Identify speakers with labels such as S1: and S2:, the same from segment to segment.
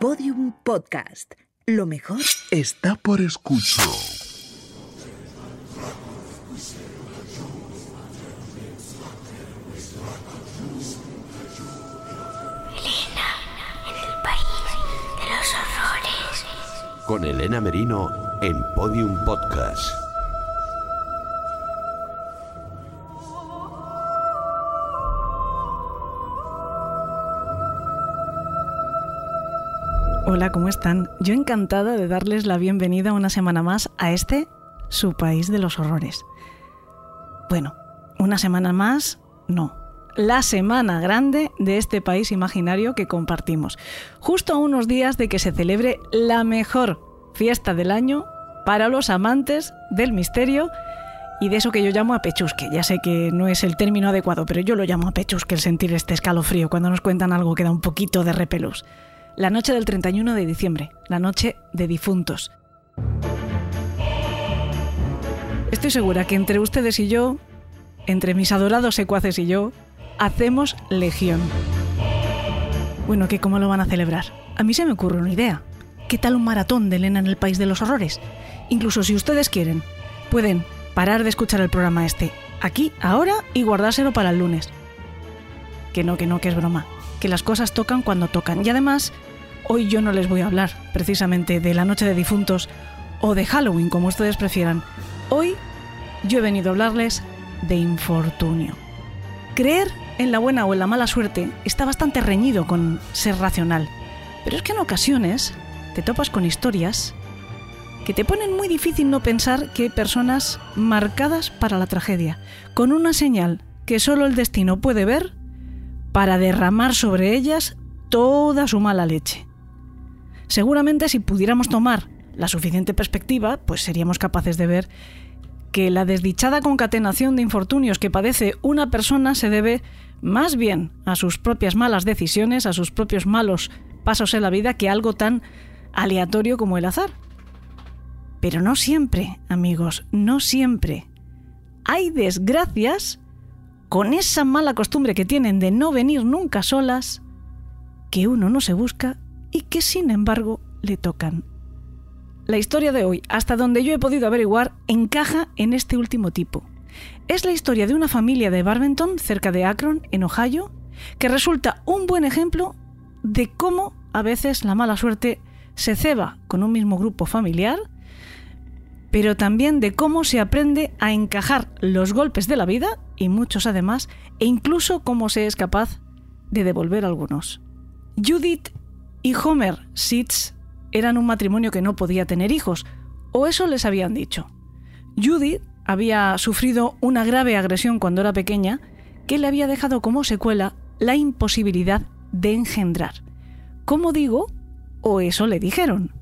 S1: Podium Podcast. Lo mejor
S2: está por escuchar.
S3: Elena, en el país de los horrores.
S4: Con Elena Merino en Podium Podcast.
S5: Hola, ¿cómo están? Yo encantada de darles la bienvenida una semana más a este, su país de los horrores. Bueno, una semana más, no. La semana grande de este país imaginario que compartimos. Justo a unos días de que se celebre la mejor fiesta del año para los amantes del misterio y de eso que yo llamo a pechusque. Ya sé que no es el término adecuado, pero yo lo llamo a pechusque el sentir este escalofrío cuando nos cuentan algo que da un poquito de repelús. La noche del 31 de diciembre, la noche de difuntos. Estoy segura que entre ustedes y yo, entre mis adorados secuaces y yo, hacemos legión. Bueno, ¿qué cómo lo van a celebrar? A mí se me ocurre una idea. ¿Qué tal un maratón de Elena en el País de los Horrores? Incluso si ustedes quieren, pueden parar de escuchar el programa este, aquí, ahora, y guardárselo para el lunes. Que no, que no, que es broma. Que las cosas tocan cuando tocan. Y además, hoy yo no les voy a hablar precisamente de la noche de difuntos o de Halloween, como ustedes prefieran. Hoy yo he venido a hablarles de infortunio. Creer en la buena o en la mala suerte está bastante reñido con ser racional. Pero es que en ocasiones te topas con historias que te ponen muy difícil no pensar que hay personas marcadas para la tragedia, con una señal que solo el destino puede ver para derramar sobre ellas toda su mala leche. Seguramente si pudiéramos tomar la suficiente perspectiva, pues seríamos capaces de ver que la desdichada concatenación de infortunios que padece una persona se debe más bien a sus propias malas decisiones, a sus propios malos pasos en la vida, que algo tan aleatorio como el azar. Pero no siempre, amigos, no siempre. Hay desgracias con esa mala costumbre que tienen de no venir nunca solas, que uno no se busca y que sin embargo le tocan. La historia de hoy, hasta donde yo he podido averiguar, encaja en este último tipo. Es la historia de una familia de Barbenton, cerca de Akron, en Ohio, que resulta un buen ejemplo de cómo a veces la mala suerte se ceba con un mismo grupo familiar, pero también de cómo se aprende a encajar los golpes de la vida, y muchos además, e incluso cómo se es capaz de devolver algunos. Judith y Homer Sitz eran un matrimonio que no podía tener hijos, o eso les habían dicho. Judith había sufrido una grave agresión cuando era pequeña que le había dejado como secuela la imposibilidad de engendrar. ¿Cómo digo? O eso le dijeron.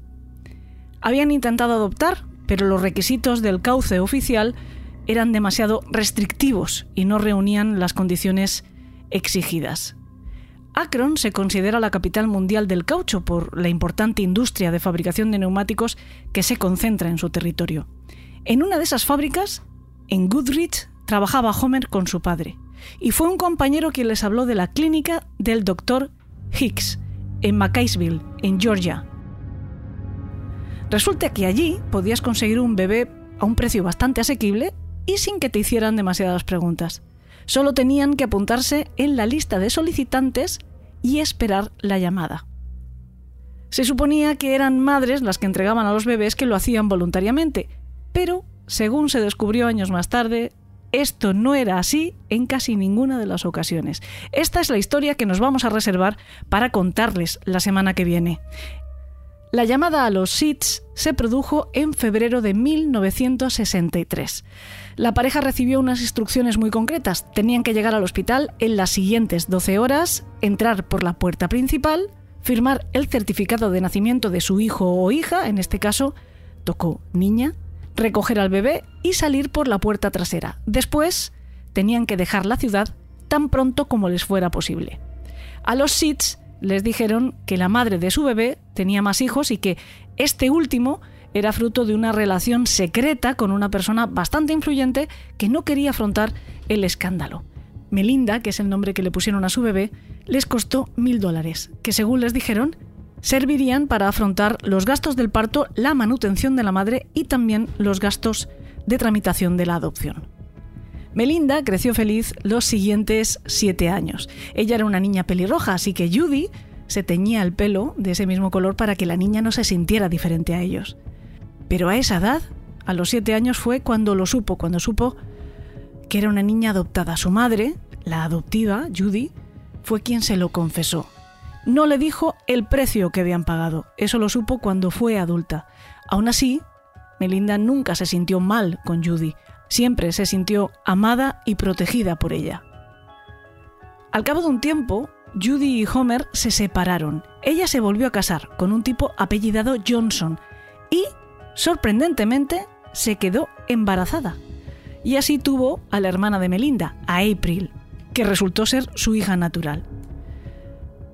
S5: Habían intentado adoptar, pero los requisitos del cauce oficial eran demasiado restrictivos y no reunían las condiciones exigidas. Akron se considera la capital mundial del caucho por la importante industria de fabricación de neumáticos que se concentra en su territorio. En una de esas fábricas, en Goodrich, trabajaba Homer con su padre, y fue un compañero quien les habló de la clínica del Dr. Hicks, en Macaysville, en Georgia. Resulta que allí podías conseguir un bebé a un precio bastante asequible y sin que te hicieran demasiadas preguntas. Solo tenían que apuntarse en la lista de solicitantes y esperar la llamada. Se suponía que eran madres las que entregaban a los bebés que lo hacían voluntariamente, pero, según se descubrió años más tarde, esto no era así en casi ninguna de las ocasiones. Esta es la historia que nos vamos a reservar para contarles la semana que viene. La llamada a los SITS se produjo en febrero de 1963. La pareja recibió unas instrucciones muy concretas. Tenían que llegar al hospital en las siguientes 12 horas, entrar por la puerta principal, firmar el certificado de nacimiento de su hijo o hija, en este caso tocó niña, recoger al bebé y salir por la puerta trasera. Después tenían que dejar la ciudad tan pronto como les fuera posible. A los SITS les dijeron que la madre de su bebé tenía más hijos y que este último era fruto de una relación secreta con una persona bastante influyente que no quería afrontar el escándalo. Melinda, que es el nombre que le pusieron a su bebé, les costó mil dólares, que según les dijeron, servirían para afrontar los gastos del parto, la manutención de la madre y también los gastos de tramitación de la adopción. Melinda creció feliz los siguientes siete años. Ella era una niña pelirroja, así que Judy se teñía el pelo de ese mismo color para que la niña no se sintiera diferente a ellos. Pero a esa edad, a los siete años, fue cuando lo supo, cuando supo que era una niña adoptada. Su madre, la adoptiva, Judy, fue quien se lo confesó. No le dijo el precio que habían pagado, eso lo supo cuando fue adulta. Aún así, Melinda nunca se sintió mal con Judy, siempre se sintió amada y protegida por ella. Al cabo de un tiempo, Judy y Homer se separaron. Ella se volvió a casar con un tipo apellidado Johnson y, sorprendentemente, se quedó embarazada. Y así tuvo a la hermana de Melinda, a April, que resultó ser su hija natural.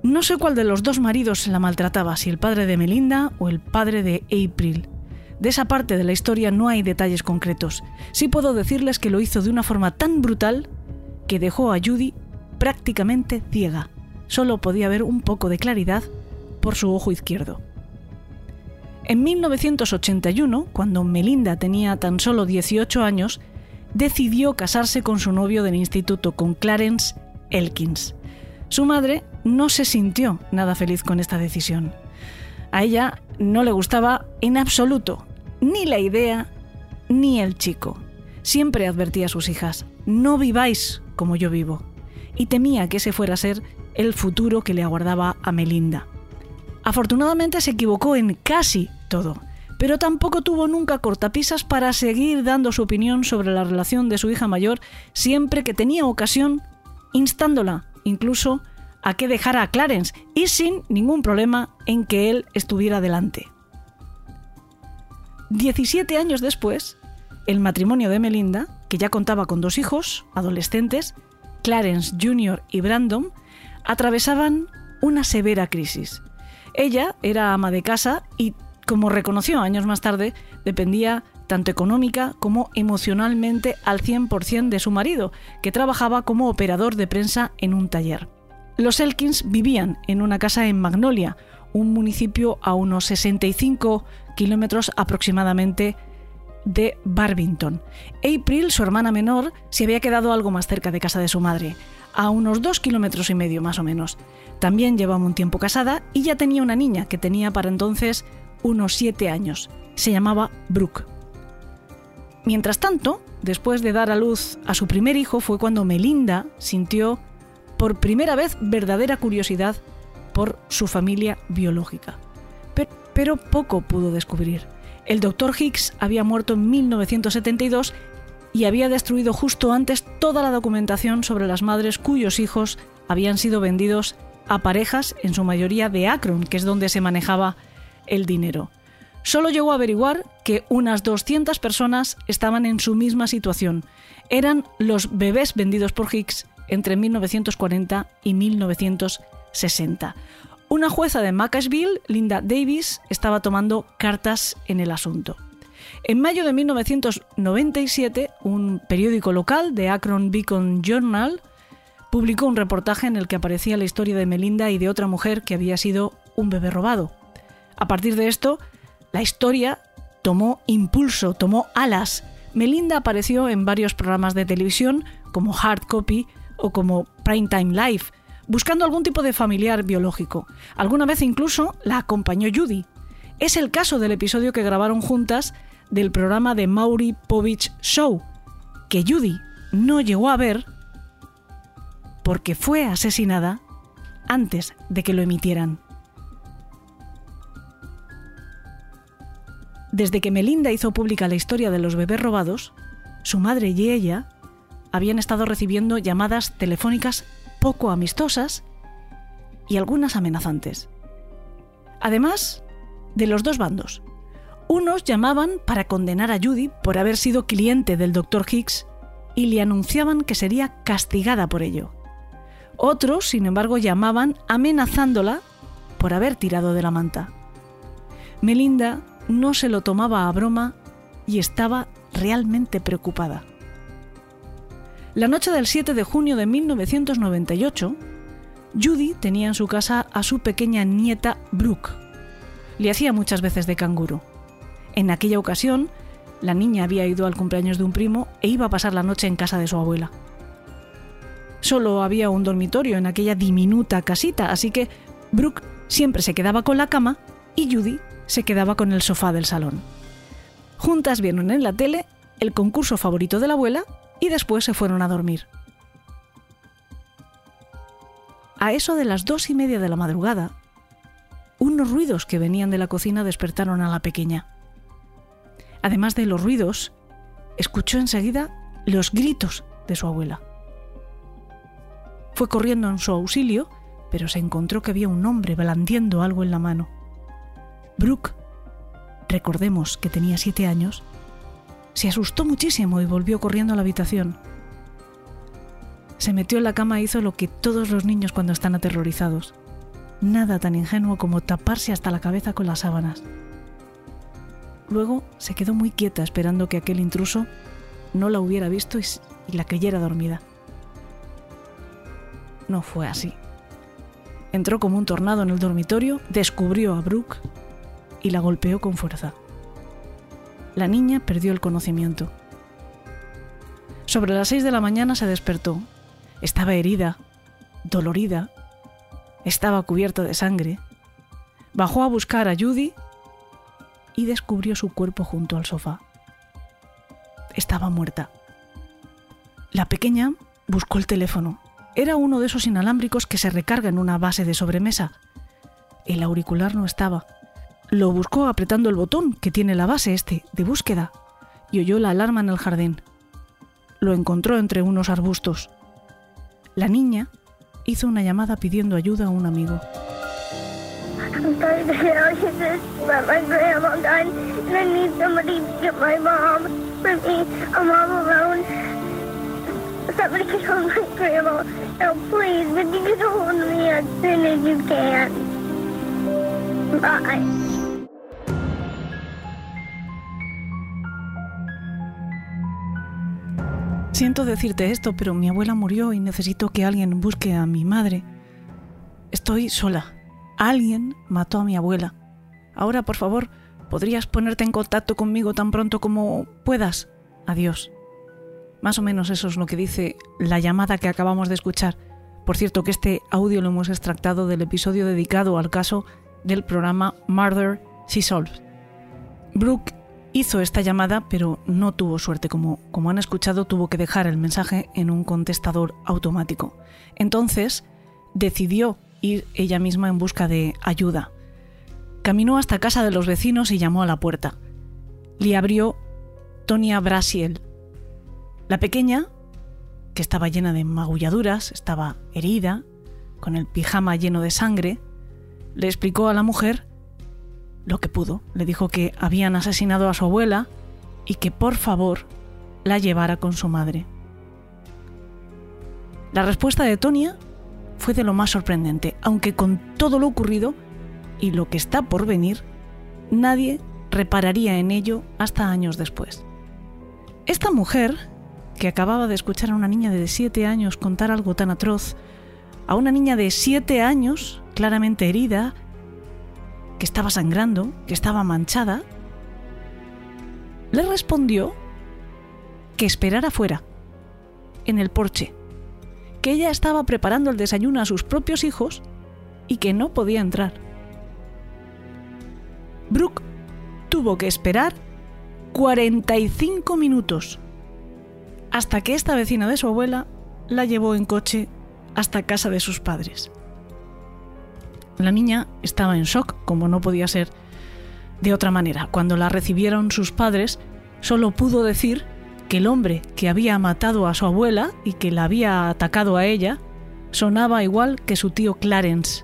S5: No sé cuál de los dos maridos la maltrataba, si el padre de Melinda o el padre de April. De esa parte de la historia no hay detalles concretos. Sí puedo decirles que lo hizo de una forma tan brutal que dejó a Judy prácticamente ciega. Solo podía ver un poco de claridad por su ojo izquierdo. En 1981, cuando Melinda tenía tan solo 18 años, decidió casarse con su novio del instituto, con Clarence Elkins. Su madre no se sintió nada feliz con esta decisión. A ella no le gustaba en absoluto ni la idea ni el chico. Siempre advertía a sus hijas, no viváis como yo vivo, y temía que ese fuera a ser el futuro que le aguardaba a Melinda. Afortunadamente se equivocó en casi todo, pero tampoco tuvo nunca cortapisas para seguir dando su opinión sobre la relación de su hija mayor siempre que tenía ocasión, instándola incluso a que dejara a Clarence y sin ningún problema en que él estuviera delante. 17 años después, el matrimonio de Melinda, que ya contaba con dos hijos, adolescentes, Clarence Jr. y Brandon, atravesaban una severa crisis. Ella era ama de casa y, como reconoció años más tarde, dependía tanto económica como emocionalmente al 100% de su marido, que trabajaba como operador de prensa en un taller. Los Elkins vivían en una casa en Magnolia, un municipio a unos 65 kilómetros aproximadamente de Barbington. April, su hermana menor, se había quedado algo más cerca de casa de su madre, a unos dos kilómetros y medio más o menos. También llevaba un tiempo casada y ya tenía una niña que tenía para entonces unos siete años. Se llamaba Brooke. Mientras tanto, después de dar a luz a su primer hijo fue cuando Melinda sintió por primera vez verdadera curiosidad por su familia biológica. Pero, poco pudo descubrir. El doctor Hicks había muerto en 1972 y había destruido justo antes toda la documentación sobre las madres cuyos hijos habían sido vendidos a parejas, en su mayoría de Akron, que es donde se manejaba el dinero. Solo llegó a averiguar que unas 200 personas estaban en su misma situación. Eran los bebés vendidos por Hicks entre 1940 y 1960. Una jueza de Macclesfield, Linda Davis, estaba tomando cartas en el asunto. En mayo de 1997, un periódico local, The Akron Beacon Journal, publicó un reportaje en el que aparecía la historia de Melinda y de otra mujer que había sido un bebé robado. A partir de esto, la historia tomó impulso, tomó alas. Melinda apareció en varios programas de televisión como Hard Copy o como Primetime Life, buscando algún tipo de familiar biológico. Alguna vez incluso la acompañó Judy. Es el caso del episodio que grabaron juntas del programa de Maury Povich Show, que Judy no llegó a ver porque fue asesinada antes de que lo emitieran. Desde que Melinda hizo pública la historia de los bebés robados, su madre y ella habían estado recibiendo llamadas telefónicas poco amistosas y algunas amenazantes. Además, de los dos bandos. Unos llamaban para condenar a Judy por haber sido cliente del Dr. Hicks y le anunciaban que sería castigada por ello. Otros, sin embargo, llamaban amenazándola por haber tirado de la manta. Melinda no se lo tomaba a broma y estaba realmente preocupada. La noche del 7 de junio de 1998, Judy tenía en su casa a su pequeña nieta Brooke. Le hacía muchas veces de canguro. En aquella ocasión, la niña había ido al cumpleaños de un primo e iba a pasar la noche en casa de su abuela. Solo había un dormitorio en aquella diminuta casita, así que Brooke siempre se quedaba con la cama y Judy se quedaba con el sofá del salón. Juntas vieron en la tele el concurso favorito de la abuela y después se fueron a dormir. A eso de las dos y media de la madrugada, unos ruidos que venían de la cocina despertaron a la pequeña. Además de los ruidos, escuchó enseguida los gritos de su abuela. Fue corriendo en su auxilio, pero se encontró que había un hombre blandiendo algo en la mano. Brooke, recordemos que tenía siete años, se asustó muchísimo y volvió corriendo a la habitación. Se metió en la cama e hizo lo que todos los niños cuando están aterrorizados. Nada tan ingenuo como taparse hasta la cabeza con las sábanas. Luego se quedó muy quieta esperando que aquel intruso no la hubiera visto y, la creyera dormida. No fue así. Entró como un tornado en el dormitorio, descubrió a Brooke y la golpeó con fuerza. La niña perdió el conocimiento. Sobre las seis de la mañana se despertó. Estaba herida, dolorida, estaba cubierta de sangre. Bajó a buscar a Judy y descubrió su cuerpo junto al sofá. Estaba muerta. La pequeña buscó el teléfono. Era uno de esos inalámbricos que se recarga en una base de sobremesa. El auricular no estaba. Lo buscó apretando el botón que tiene la base este de búsqueda y oyó la alarma en el jardín. Lo encontró entre unos arbustos. La niña hizo una llamada pidiendo ayuda a un amigo.
S3: I'm
S5: Siento decirte esto, pero mi abuela murió y necesito que alguien busque a mi madre. Estoy sola. Alguien mató a mi abuela. Ahora, por favor, ¿podrías ponerte en contacto conmigo tan pronto como puedas? Adiós. Más o menos eso es lo que dice la llamada que acabamos de escuchar. Por cierto, que este audio lo hemos extractado del episodio dedicado al caso del programa Murder She Solved. Brooke hizo esta llamada, pero no tuvo suerte. Como, como han escuchado, tuvo que dejar el mensaje en un contestador automático. Entonces, decidió ir ella misma en busca de ayuda. Caminó hasta casa de los vecinos y llamó a la puerta. Le abrió Tonia Brasiel. La pequeña, que estaba llena de magulladuras, estaba herida, con el pijama lleno de sangre, le explicó a la mujer lo que pudo. Le dijo que habían asesinado a su abuela y que por favor la llevara con su madre. La respuesta de Tonia fue de lo más sorprendente, aunque con todo lo ocurrido y lo que está por venir, nadie repararía en ello hasta años después. Esta mujer, que acababa de escuchar a una niña de 7 años contar algo tan atroz, a una niña de 7 años, claramente herida, que estaba sangrando, que estaba manchada, le respondió que esperara fuera, en el porche, que ella estaba preparando el desayuno a sus propios hijos y que no podía entrar. Brooke tuvo que esperar 45 minutos hasta que esta vecina de su abuela la llevó en coche hasta casa de sus padres. La niña estaba en shock, como no podía ser de otra manera. Cuando la recibieron sus padres, solo pudo decir que el hombre que había matado a su abuela y que la había atacado a ella sonaba igual que su tío Clarence.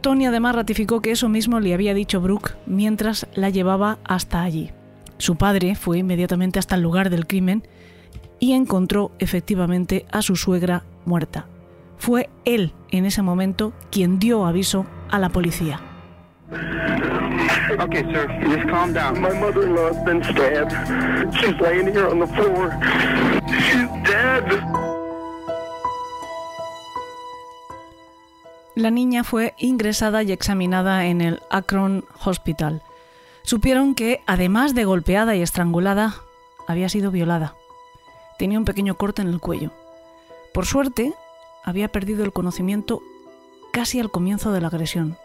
S5: Tony además ratificó que eso mismo le había dicho Brooke mientras la llevaba hasta allí. Su padre fue inmediatamente hasta el lugar del crimen y encontró efectivamente a su suegra muerta. Fue él en ese momento quien dio aviso a la policía.
S6: Okay, sir, just calm down. My mother-in-law has been stabbed. She's laying here on the floor. She's dead.
S5: la niña fue ingresada y examinada en el Akron Hospital. Supieron que, además de golpeada y estrangulada, había sido violada. Tenía un pequeño corte en el cuello. Por suerte, había perdido el conocimiento casi al comienzo de la agresión.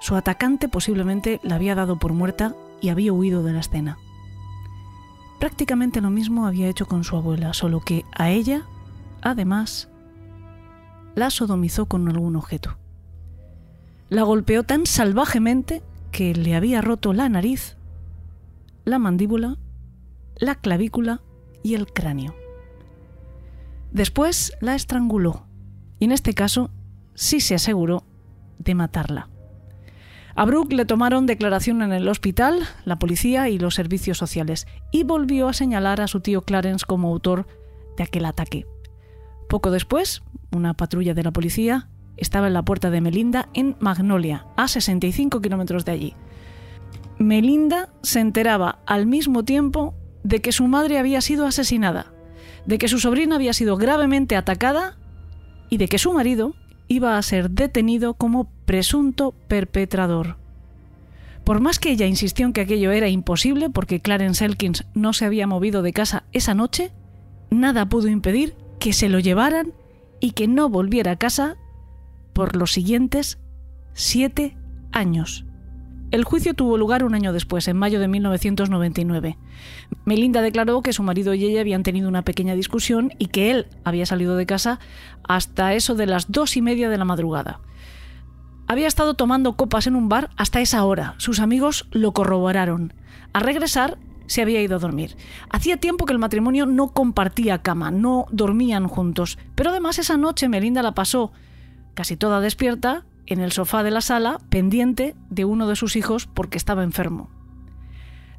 S5: Su atacante posiblemente la había dado por muerta y había huido de la escena. Prácticamente lo mismo había hecho con su abuela, solo que a ella, además, la sodomizó con algún objeto. La golpeó tan salvajemente que le había roto la nariz, la mandíbula, la clavícula y el cráneo. Después la estranguló y en este caso sí se aseguró de matarla. A Brooke le tomaron declaración en el hospital, la policía y los servicios sociales, y volvió a señalar a su tío Clarence como autor de aquel ataque. Poco después, una patrulla de la policía estaba en la puerta de Melinda en Magnolia, a 65 kilómetros de allí. Melinda se enteraba al mismo tiempo de que su madre había sido asesinada, de que su sobrina había sido gravemente atacada y de que su marido iba a ser detenido como presunto perpetrador. Por más que ella insistió en que aquello era imposible porque Clarence Elkins no se había movido de casa esa noche, nada pudo impedir que se lo llevaran y que no volviera a casa por los siguientes siete años. El juicio tuvo lugar un año después, en mayo de 1999. Melinda declaró que su marido y ella habían tenido una pequeña discusión y que él había salido de casa hasta eso de las dos y media de la madrugada. Había estado tomando copas en un bar hasta esa hora. Sus amigos lo corroboraron. Al regresar, se había ido a dormir. Hacía tiempo que el matrimonio no compartía cama, no dormían juntos. Pero además esa noche Melinda la pasó, casi toda despierta, en el sofá de la sala, pendiente de uno de sus hijos porque estaba enfermo.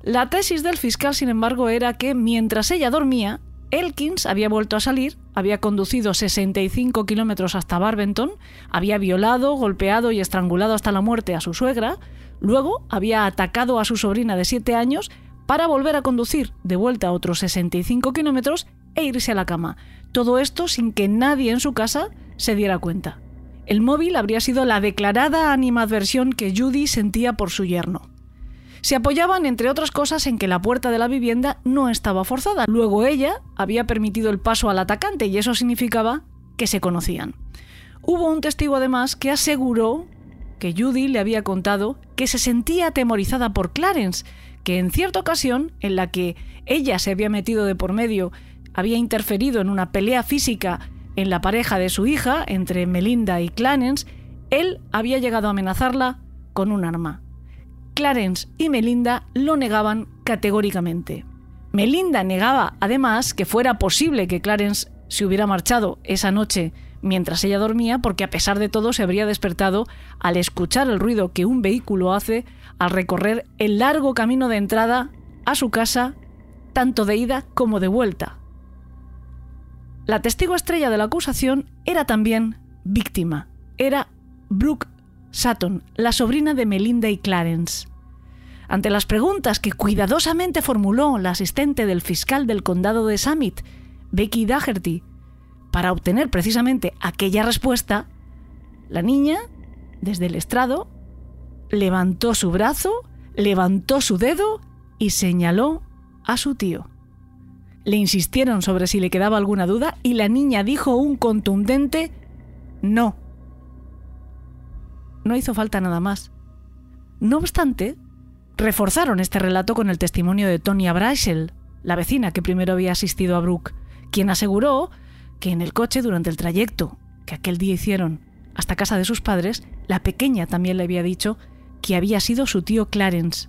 S5: La tesis del fiscal, sin embargo, era que mientras ella dormía, Elkins había vuelto a salir, había conducido 65 kilómetros hasta Barbenton, había violado, golpeado y estrangulado hasta la muerte a su suegra, luego había atacado a su sobrina de 7 años para volver a conducir de vuelta a otros 65 kilómetros e irse a la cama. Todo esto sin que nadie en su casa se diera cuenta. El móvil habría sido la declarada animadversión que Judy sentía por su yerno. Se apoyaban, entre otras cosas, en que la puerta de la vivienda no estaba forzada. Luego ella había permitido el paso al atacante y eso significaba que se conocían. Hubo un testigo además que aseguró que Judy le había contado que se sentía atemorizada por Clarence, que en cierta ocasión, en la que ella se había metido de por medio, había interferido en una pelea física en la pareja de su hija, entre Melinda y Clarence, él había llegado a amenazarla con un arma. Clarence y Melinda lo negaban categóricamente. Melinda negaba además que fuera posible que Clarence se hubiera marchado esa noche mientras ella dormía porque a pesar de todo se habría despertado al escuchar el ruido que un vehículo hace al recorrer el largo camino de entrada a su casa, tanto de ida como de vuelta. La testigo estrella de la acusación era también víctima. Era Brooke Sutton, la sobrina de Melinda y Clarence. Ante las preguntas que cuidadosamente formuló la asistente del fiscal del condado de Summit, Becky Daugherty, para obtener precisamente aquella respuesta, la niña, desde el estrado, levantó su brazo, levantó su dedo y señaló a su tío. Le insistieron sobre si le quedaba alguna duda y la niña dijo un contundente no. No hizo falta nada más. No obstante, reforzaron este relato con el testimonio de Tonya Braschel, la vecina que primero había asistido a Brooke, quien aseguró que en el coche durante el trayecto que aquel día hicieron hasta casa de sus padres, la pequeña también le había dicho que había sido su tío Clarence.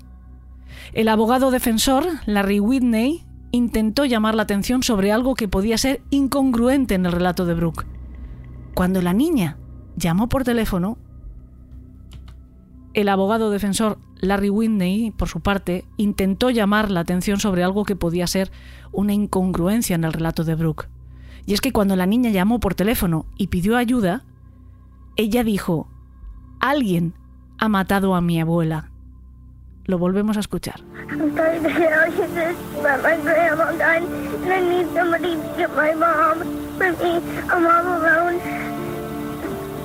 S5: El abogado defensor, Larry Whitney, intentó llamar la atención sobre algo que podía ser incongruente en el relato de Brooke. Cuando la niña llamó por teléfono, el abogado defensor Larry Whitney, por su parte, intentó llamar la atención sobre algo que podía ser una incongruencia en el relato de Brooke. Y es que cuando la niña llamó por teléfono y pidió ayuda, ella dijo, alguien ha matado a mi abuela. Lo volvemos a escuchar.
S3: I'm sorry to hear all of this about my grandma died, and I need somebody to get my mom for me. I'm all alone.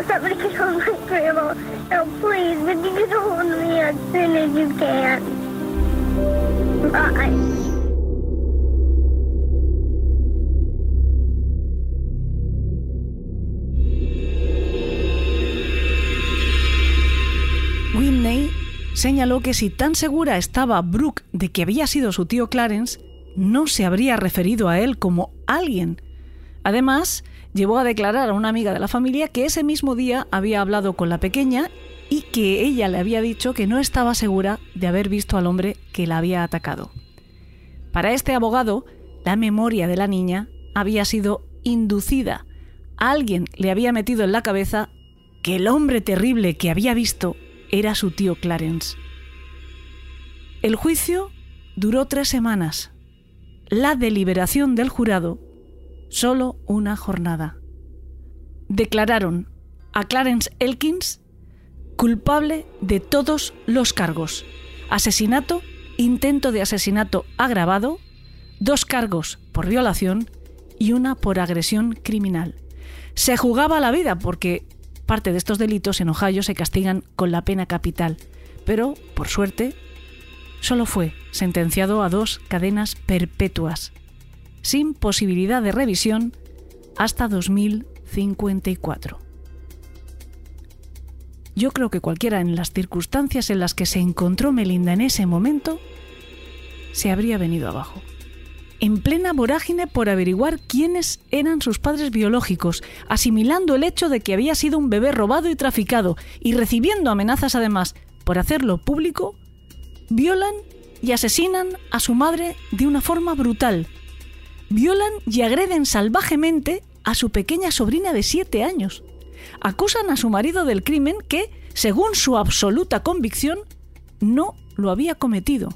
S3: Somebody can hold my grandma. Oh, please, but you can hold me as soon as you can. Bye.
S5: Whitney señaló que si tan segura estaba Brooke de que había sido su tío Clarence, no se habría referido a él como alguien. Además, llevó a declarar a una amiga de la familia que ese mismo día había hablado con la pequeña y que ella le había dicho que no estaba segura de haber visto al hombre que la había atacado. Para este abogado, la memoria de la niña había sido inducida. Alguien le había metido en la cabeza que el hombre terrible que había visto era su tío Clarence. El juicio duró tres semanas. La deliberación del jurado, solo una jornada. Declararon a Clarence Elkins culpable de todos los cargos. Asesinato, intento de asesinato agravado, dos cargos por violación y una por agresión criminal. Se jugaba la vida porque parte de estos delitos en Ohio se castigan con la pena capital, pero, por suerte, solo fue sentenciado a dos cadenas perpetuas, sin posibilidad de revisión hasta 2054. Yo creo que cualquiera en las circunstancias en las que se encontró Melinda en ese momento se habría venido abajo en plena vorágine por averiguar quiénes eran sus padres biológicos, asimilando el hecho de que había sido un bebé robado y traficado, y recibiendo amenazas además por hacerlo público, violan y asesinan a su madre de una forma brutal. Violan y agreden salvajemente a su pequeña sobrina de siete años. Acusan a su marido del crimen que, según su absoluta convicción, no lo había cometido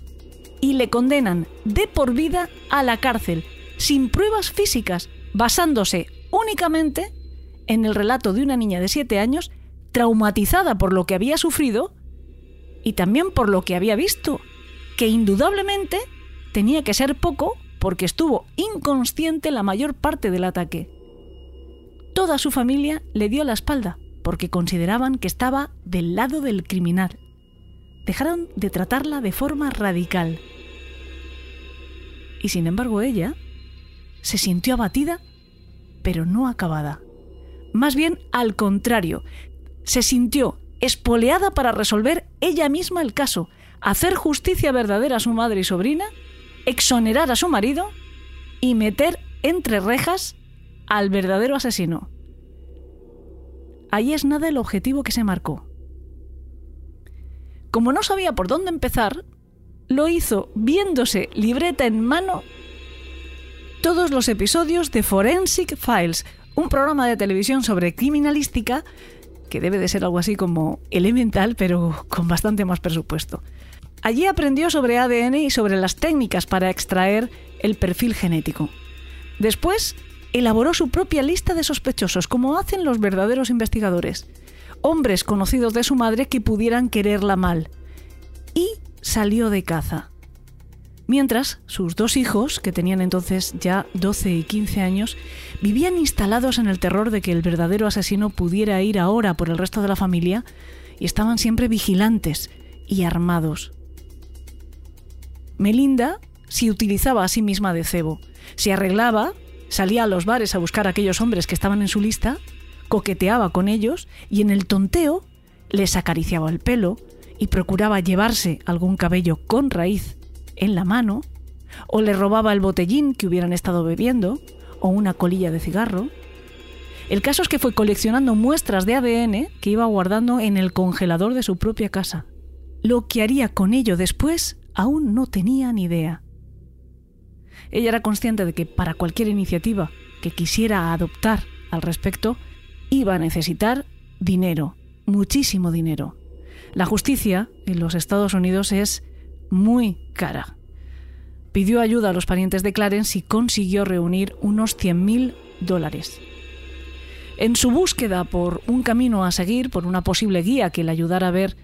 S5: y le condenan de por vida a la cárcel, sin pruebas físicas, basándose únicamente en el relato de una niña de 7 años traumatizada por lo que había sufrido y también por lo que había visto, que indudablemente tenía que ser poco porque estuvo inconsciente la mayor parte del ataque. Toda su familia le dio la espalda porque consideraban que estaba del lado del criminal dejaron de tratarla de forma radical. Y sin embargo ella se sintió abatida, pero no acabada. Más bien al contrario, se sintió espoleada para resolver ella misma el caso, hacer justicia verdadera a su madre y sobrina, exonerar a su marido y meter entre rejas al verdadero asesino. Ahí es nada el objetivo que se marcó. Como no sabía por dónde empezar, lo hizo viéndose libreta en mano todos los episodios de Forensic Files, un programa de televisión sobre criminalística que debe de ser algo así como elemental, pero con bastante más presupuesto. Allí aprendió sobre ADN y sobre las técnicas para extraer el perfil genético. Después, elaboró su propia lista de sospechosos, como hacen los verdaderos investigadores hombres conocidos de su madre que pudieran quererla mal. Y salió de caza. Mientras, sus dos hijos, que tenían entonces ya 12 y 15 años, vivían instalados en el terror de que el verdadero asesino pudiera ir ahora por el resto de la familia y estaban siempre vigilantes y armados. Melinda se utilizaba a sí misma de cebo, se arreglaba, salía a los bares a buscar a aquellos hombres que estaban en su lista coqueteaba con ellos y en el tonteo les acariciaba el pelo y procuraba llevarse algún cabello con raíz en la mano, o le robaba el botellín que hubieran estado bebiendo, o una colilla de cigarro. El caso es que fue coleccionando muestras de ADN que iba guardando en el congelador de su propia casa. Lo que haría con ello después aún no tenía ni idea. Ella era consciente de que para cualquier iniciativa que quisiera adoptar al respecto, iba a necesitar dinero, muchísimo dinero. La justicia en los Estados Unidos es muy cara. Pidió ayuda a los parientes de Clarence y consiguió reunir unos 100.000 dólares. En su búsqueda por un camino a seguir, por una posible guía que le ayudara a ver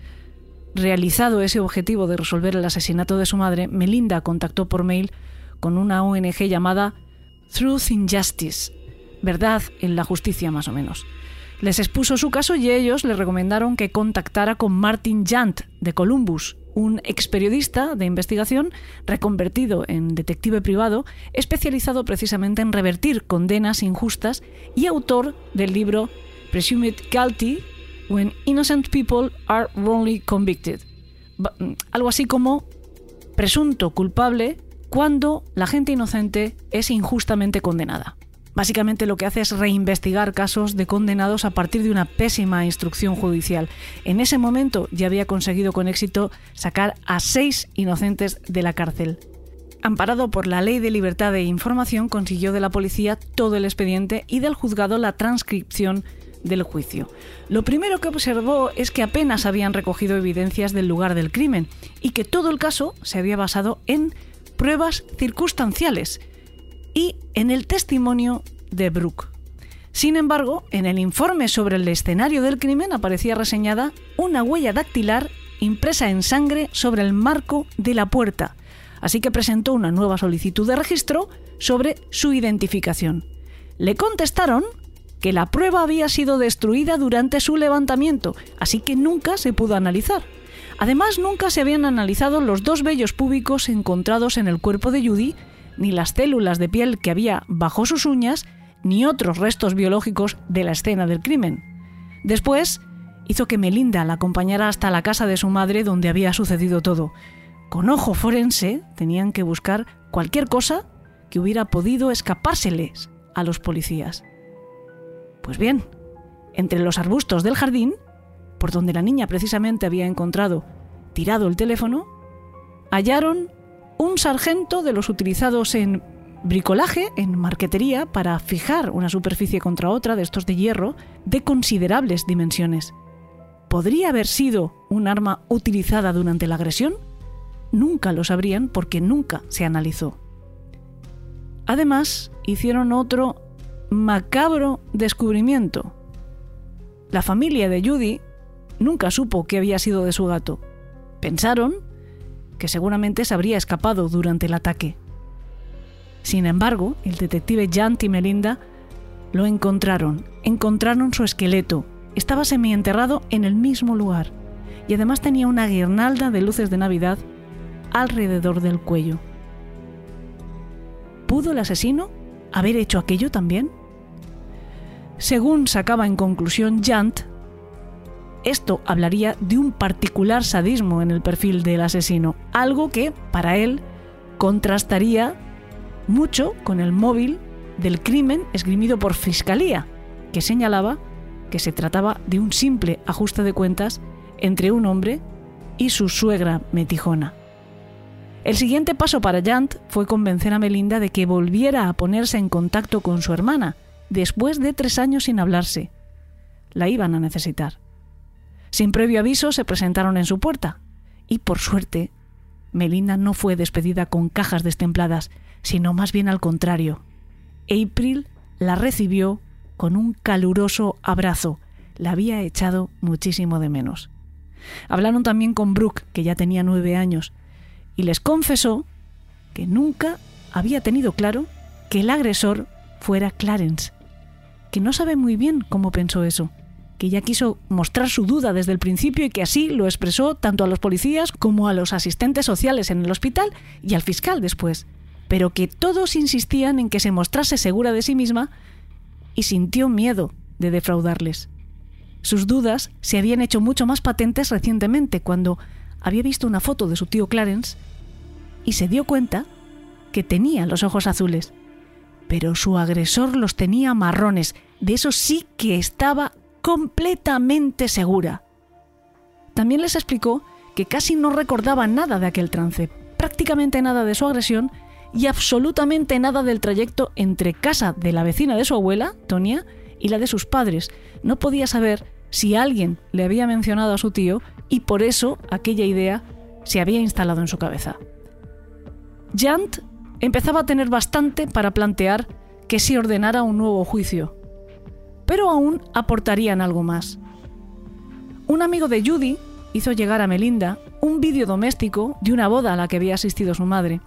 S5: realizado ese objetivo de resolver el asesinato de su madre, Melinda contactó por mail con una ONG llamada Truth in Justice, verdad en la justicia más o menos. Les expuso su caso y ellos le recomendaron que contactara con Martin Jant de Columbus, un ex periodista de investigación reconvertido en detective privado, especializado precisamente en revertir condenas injustas y autor del libro Presumed Guilty When Innocent People Are Wrongly Convicted. Mm, algo así como presunto culpable cuando la gente inocente es injustamente condenada. Básicamente lo que hace es reinvestigar casos de condenados a partir de una pésima instrucción judicial. En ese momento ya había conseguido con éxito sacar a seis inocentes de la cárcel. Amparado por la ley de libertad de información, consiguió de la policía todo el expediente y del juzgado la transcripción del juicio. Lo primero que observó es que apenas habían recogido evidencias del lugar del crimen y que todo el caso se había basado en pruebas circunstanciales y en el testimonio de Brooke. Sin embargo, en el informe sobre el escenario del crimen aparecía reseñada una huella dactilar impresa en sangre sobre el marco de la puerta, así que presentó una nueva solicitud de registro sobre su identificación. Le contestaron que la prueba había sido destruida durante su levantamiento, así que nunca se pudo analizar. Además, nunca se habían analizado los dos vellos púbicos encontrados en el cuerpo de Judy ni las células de piel que había bajo sus uñas, ni otros restos biológicos de la escena del crimen. Después, hizo que Melinda la acompañara hasta la casa de su madre donde había sucedido todo. Con ojo forense tenían que buscar cualquier cosa que hubiera podido escapárseles a los policías. Pues bien, entre los arbustos del jardín, por donde la niña precisamente había encontrado tirado el teléfono, hallaron un sargento de los utilizados en bricolaje, en marquetería, para fijar una superficie contra otra de estos de hierro de considerables dimensiones. ¿Podría haber sido un arma utilizada durante la agresión? Nunca lo sabrían porque nunca se analizó. Además, hicieron otro macabro descubrimiento. La familia de Judy nunca supo qué había sido de su gato. Pensaron que seguramente se habría escapado durante el ataque. Sin embargo, el detective Jant y Melinda lo encontraron, encontraron su esqueleto. Estaba semienterrado en el mismo lugar y además tenía una guirnalda de luces de Navidad alrededor del cuello. ¿Pudo el asesino haber hecho aquello también? Según sacaba en conclusión Jant, esto hablaría de un particular sadismo en el perfil del asesino, algo que, para él, contrastaría mucho con el móvil del crimen esgrimido por Fiscalía, que señalaba que se trataba de un simple ajuste de cuentas entre un hombre y su suegra metijona. El siguiente paso para Jant fue convencer a Melinda de que volviera a ponerse en contacto con su hermana, después de tres años sin hablarse. La iban a necesitar. Sin previo aviso se presentaron en su puerta. Y por suerte, Melinda no fue despedida con cajas destempladas, sino más bien al contrario. April la recibió con un caluroso abrazo. La había echado muchísimo de menos. Hablaron también con Brooke, que ya tenía nueve años, y les confesó que nunca había tenido claro que el agresor fuera Clarence, que no sabe muy bien cómo pensó eso que ya quiso mostrar su duda desde el principio y que así lo expresó tanto a los policías como a los asistentes sociales en el hospital y al fiscal después, pero que todos insistían en que se mostrase segura de sí misma y sintió miedo de defraudarles. Sus dudas se habían hecho mucho más patentes recientemente cuando había visto una foto de su tío Clarence y se dio cuenta que tenía los ojos azules, pero su agresor los tenía marrones, de eso sí que estaba completamente segura. También les explicó que casi no recordaba nada de aquel trance, prácticamente nada de su agresión y absolutamente nada del trayecto entre casa de la vecina de su abuela, Tonia, y la de sus padres. No podía saber si alguien le había mencionado a su tío y por eso aquella idea se había instalado en su cabeza. Jant empezaba a tener bastante para plantear que se ordenara un nuevo juicio, pero aún aportarían algo más. Un amigo de Judy hizo llegar a Melinda un vídeo doméstico de una boda a la que había asistido su madre.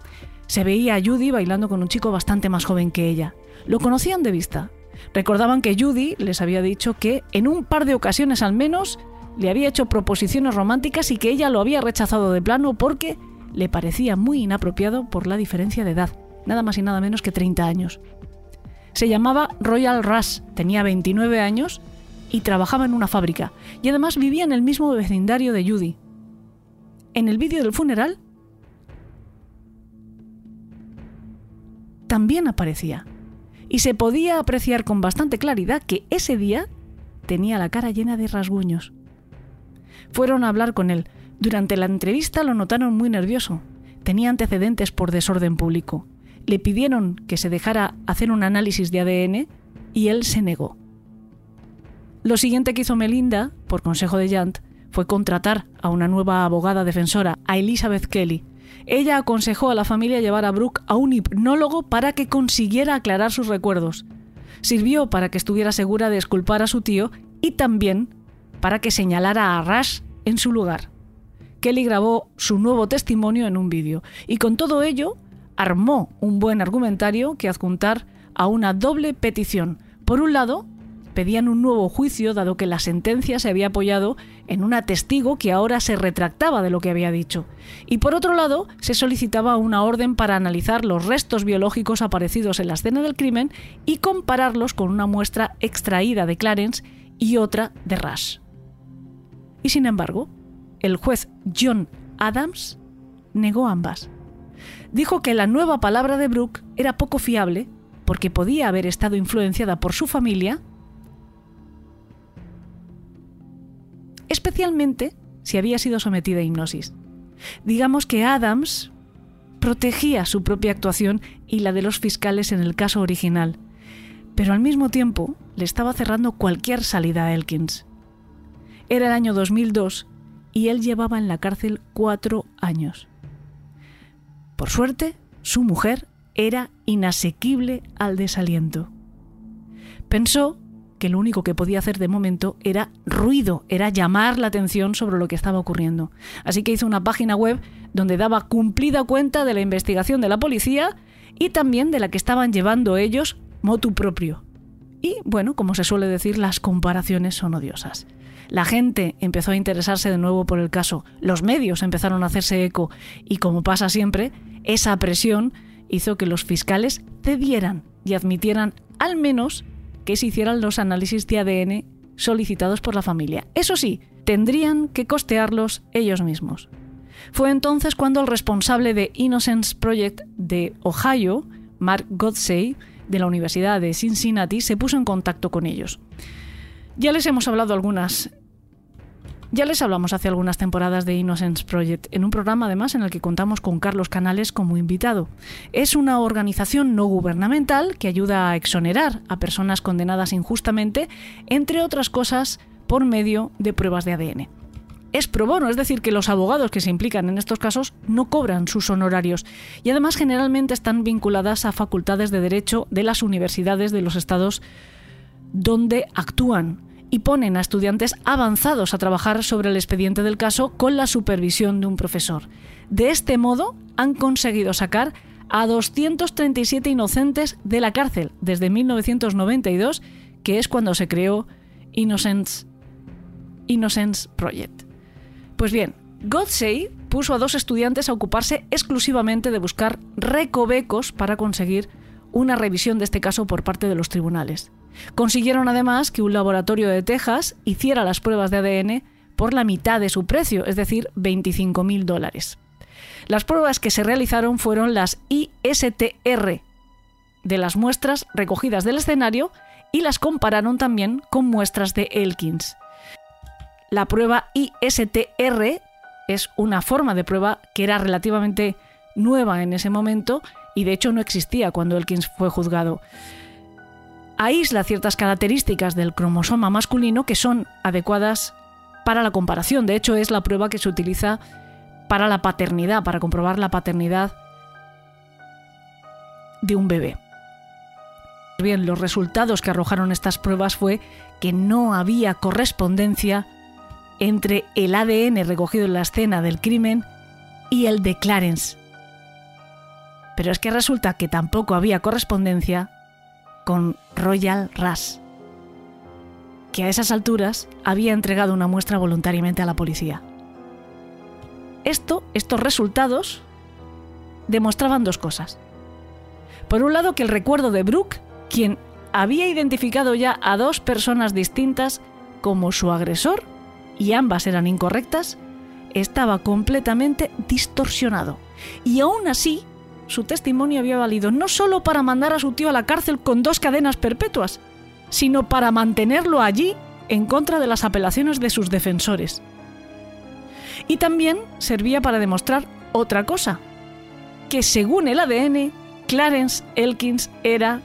S5: Se veía a Judy bailando con un chico bastante más joven que ella. Lo conocían de vista, Recordaban que Judy les había dicho que en un par de ocasiones al menos le había hecho proposiciones románticas y que ella lo había rechazado de plano porque le parecía muy inapropiado por la diferencia de edad, nada más y nada menos que 30 años. Se llamaba Royal Rush, tenía 29 años y trabajaba en una fábrica, y además vivía en el mismo vecindario de Judy. En el vídeo del funeral también aparecía, y se podía apreciar con bastante claridad que ese día tenía la cara llena de rasguños. Fueron a hablar con él. Durante la entrevista lo notaron muy nervioso. Tenía antecedentes por desorden público. Le pidieron que se dejara hacer un análisis de ADN y él se negó. Lo siguiente que hizo Melinda, por consejo de Jant, fue contratar a una nueva abogada defensora, a Elizabeth Kelly. Ella aconsejó a la familia llevar a Brooke a un hipnólogo para que consiguiera aclarar sus recuerdos. Sirvió para que estuviera segura de esculpar a su tío y también para que señalara a Rush en su lugar. Kelly grabó su nuevo testimonio en un vídeo y con todo ello armó un buen argumentario que adjuntar a una doble petición. Por un lado, pedían un nuevo juicio dado que la sentencia se había apoyado en un testigo que ahora se retractaba de lo que había dicho. Y por otro lado, se solicitaba una orden para analizar los restos biológicos aparecidos en la escena del crimen y compararlos con una muestra extraída de Clarence y otra de Rush. Y sin embargo, el juez John Adams negó ambas. Dijo que la nueva palabra de Brooke era poco fiable porque podía haber estado influenciada por su familia, especialmente si había sido sometida a hipnosis. Digamos que Adams protegía su propia actuación y la de los fiscales en el caso original, pero al mismo tiempo le estaba cerrando cualquier salida a Elkins. Era el año 2002 y él llevaba en la cárcel cuatro años. Por suerte, su mujer era inasequible al desaliento. Pensó que lo único que podía hacer de momento era ruido, era llamar la atención sobre lo que estaba ocurriendo. Así que hizo una página web donde daba cumplida cuenta de la investigación de la policía y también de la que estaban llevando ellos motu propio. Y bueno, como se suele decir, las comparaciones son odiosas. La gente empezó a interesarse de nuevo por el caso, los medios empezaron a hacerse eco y como pasa siempre, esa presión hizo que los fiscales cedieran y admitieran al menos que se hicieran los análisis de ADN solicitados por la familia. Eso sí, tendrían que costearlos ellos mismos. Fue entonces cuando el responsable de Innocence Project de Ohio, Mark Godsey, de la Universidad de Cincinnati, se puso en contacto con ellos. Ya les hemos hablado algunas. Ya les hablamos hace algunas temporadas de Innocence Project, en un programa además en el que contamos con Carlos Canales como invitado. Es una organización no gubernamental que ayuda a exonerar a personas condenadas injustamente, entre otras cosas, por medio de pruebas de ADN. Es pro bono, es decir, que los abogados que se implican en estos casos no cobran sus honorarios y además generalmente están vinculadas a facultades de derecho de las universidades de los estados donde actúan y ponen a estudiantes avanzados a trabajar sobre el expediente del caso con la supervisión de un profesor. De este modo han conseguido sacar a 237 inocentes de la cárcel desde 1992, que es cuando se creó Innocence, Innocence Project. Pues bien, Godsey puso a dos estudiantes a ocuparse exclusivamente de buscar recovecos para conseguir una revisión de este caso por parte de los tribunales. Consiguieron además que un laboratorio de Texas hiciera las pruebas de ADN por la mitad de su precio, es decir, 25.000 dólares. Las pruebas que se realizaron fueron las ISTR de las muestras recogidas del escenario y las compararon también con muestras de Elkins. La prueba ISTR es una forma de prueba que era relativamente nueva en ese momento y de hecho no existía cuando Elkins fue juzgado aísla ciertas características del cromosoma masculino que son adecuadas para la comparación. De hecho, es la prueba que se utiliza para la paternidad, para comprobar la paternidad de un bebé. Bien, los resultados que arrojaron estas pruebas fue que no había correspondencia entre el ADN recogido en la escena del crimen y el de Clarence. Pero es que resulta que tampoco había correspondencia con Royal Rush, que a esas alturas había entregado una muestra voluntariamente a la policía. Esto, estos resultados, demostraban dos cosas. Por un lado, que el recuerdo de Brooke, quien había identificado ya a dos personas distintas como su agresor, y ambas eran incorrectas, estaba completamente distorsionado. Y aún así, su testimonio había valido no solo para mandar a su tío a la cárcel con dos cadenas perpetuas, sino para mantenerlo allí en contra de las apelaciones de sus defensores. Y también servía para demostrar otra cosa, que según el ADN, Clarence Elkins era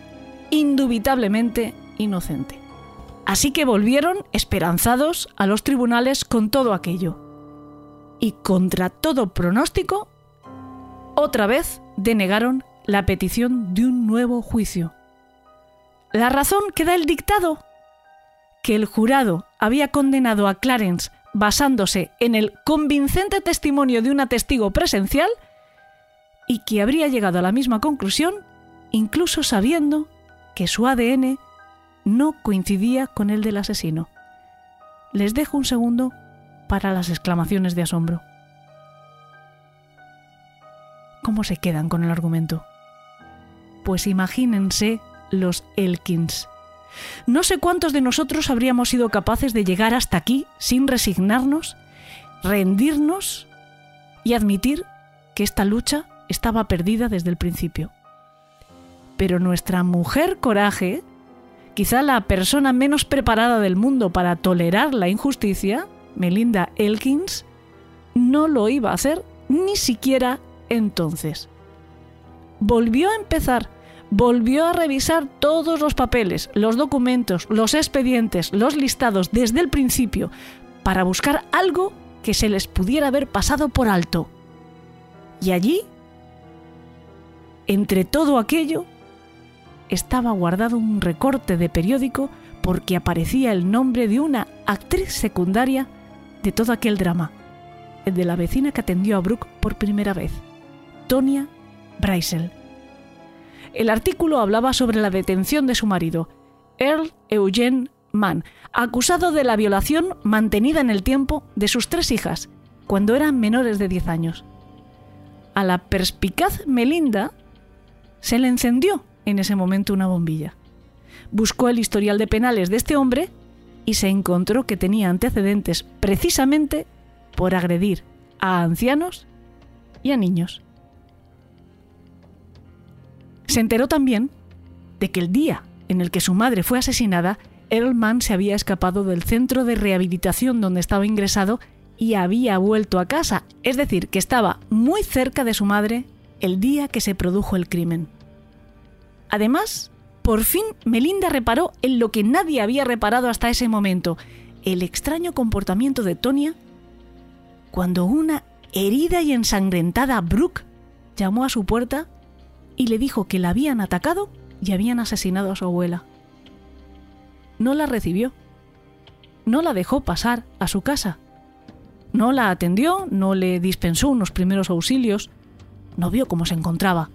S5: indubitablemente inocente. Así que volvieron esperanzados a los tribunales con todo aquello. Y contra todo pronóstico, otra vez denegaron la petición de un nuevo juicio. La razón que da el dictado, que el jurado había condenado a Clarence basándose en el convincente testimonio de una testigo presencial y que habría llegado a la misma conclusión incluso sabiendo que su ADN no coincidía con el del asesino. Les dejo un segundo para las exclamaciones de asombro. ¿Cómo se quedan con el argumento? Pues imagínense los Elkins. No sé cuántos de nosotros habríamos sido capaces de llegar hasta aquí sin resignarnos, rendirnos y admitir que esta lucha estaba perdida desde el principio. Pero nuestra mujer coraje, quizá la persona menos preparada del mundo para tolerar la injusticia, Melinda Elkins, no lo iba a hacer ni siquiera entonces. Volvió a empezar, volvió a revisar todos los papeles, los documentos, los expedientes, los listados desde el principio, para buscar algo que se les pudiera haber pasado por alto. Y allí, entre todo aquello, estaba guardado un recorte de periódico porque aparecía el nombre de una actriz secundaria de todo aquel drama, el de la vecina que atendió a Brooke por primera vez. Tonia Breisel. El artículo hablaba sobre la detención de su marido, Earl Eugene Mann, acusado de la violación mantenida en el tiempo de sus tres hijas, cuando eran menores de 10 años. A la perspicaz Melinda se le encendió en ese momento una bombilla. Buscó el historial de penales de este hombre y se encontró que tenía antecedentes precisamente por agredir a ancianos y a niños. Se enteró también de que el día en el que su madre fue asesinada, Earlman se había escapado del centro de rehabilitación donde estaba ingresado y había vuelto a casa, es decir, que estaba muy cerca de su madre el día que se produjo el crimen. Además, por fin Melinda reparó en lo que nadie había reparado hasta ese momento, el extraño comportamiento de Tonia cuando una herida y ensangrentada Brooke llamó a su puerta y le dijo que la habían atacado y habían asesinado a su abuela. No la recibió. No la dejó pasar a su casa. No la atendió, no le dispensó unos primeros auxilios, no vio cómo se encontraba.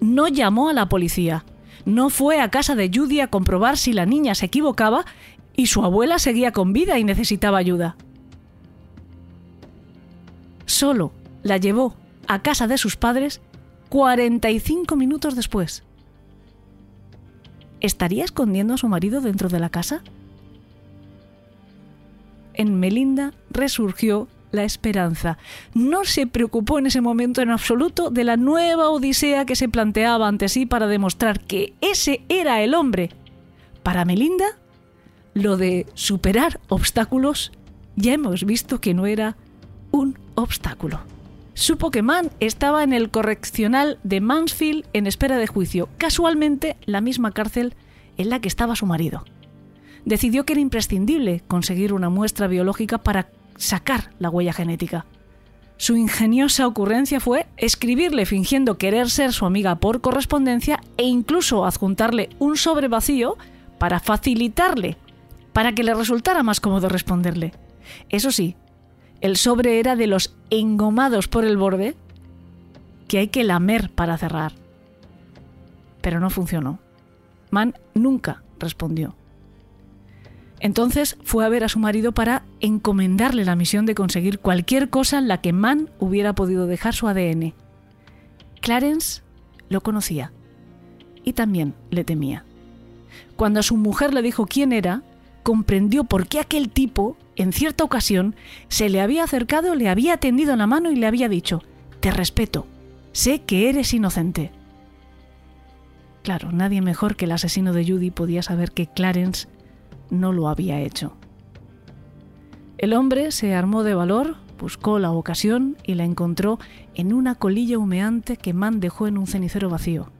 S5: No llamó a la policía. No fue a casa de Judy a comprobar si la niña se equivocaba y su abuela seguía con vida y necesitaba ayuda. Solo la llevó a casa de sus padres 45 minutos después. ¿Estaría escondiendo a su marido dentro de la casa? En Melinda resurgió la esperanza. No se preocupó en ese momento en absoluto de la nueva odisea que se planteaba ante sí para demostrar que ese era el hombre. Para Melinda, lo de superar obstáculos ya hemos visto que no era un obstáculo supo que Mann estaba en el correccional de Mansfield en espera de juicio, casualmente la misma cárcel en la que estaba su marido. Decidió que era imprescindible conseguir una muestra biológica para sacar la huella genética. Su ingeniosa ocurrencia fue escribirle fingiendo querer ser su amiga por correspondencia e incluso adjuntarle un sobre vacío para facilitarle, para que le resultara más cómodo responderle. Eso sí, el sobre era de los engomados por el borde que hay que lamer para cerrar. Pero no funcionó. Mann nunca respondió. Entonces fue a ver a su marido para encomendarle la misión de conseguir cualquier cosa en la que Mann hubiera podido dejar su ADN. Clarence lo conocía y también le temía. Cuando su mujer le dijo quién era, comprendió por qué aquel tipo, en cierta ocasión, se le había acercado, le había tendido la mano y le había dicho, te respeto, sé que eres inocente. Claro, nadie mejor que el asesino de Judy podía saber que Clarence no lo había hecho. El hombre se armó de valor, buscó la ocasión y la encontró en una colilla humeante que Mann dejó en un cenicero vacío.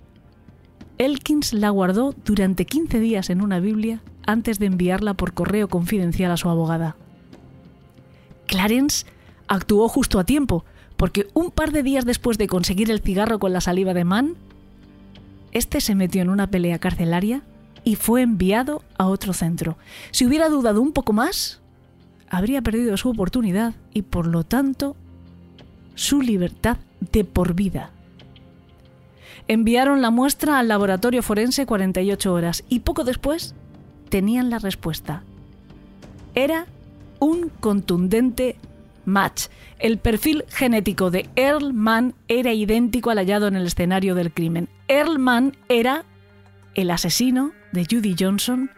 S5: Elkins la guardó durante 15 días en una Biblia antes de enviarla por correo confidencial a su abogada. Clarence actuó justo a tiempo, porque un par de días después de conseguir el cigarro con la saliva de Mann, este se metió en una pelea carcelaria y fue enviado a otro centro. Si hubiera dudado un poco más, habría perdido su oportunidad y por lo tanto su libertad de por vida. Enviaron la muestra al laboratorio forense 48 horas y poco después tenían la respuesta. Era un contundente match. El perfil genético de Earl Mann era idéntico al hallado en el escenario del crimen. Earl Mann era el asesino de Judy Johnson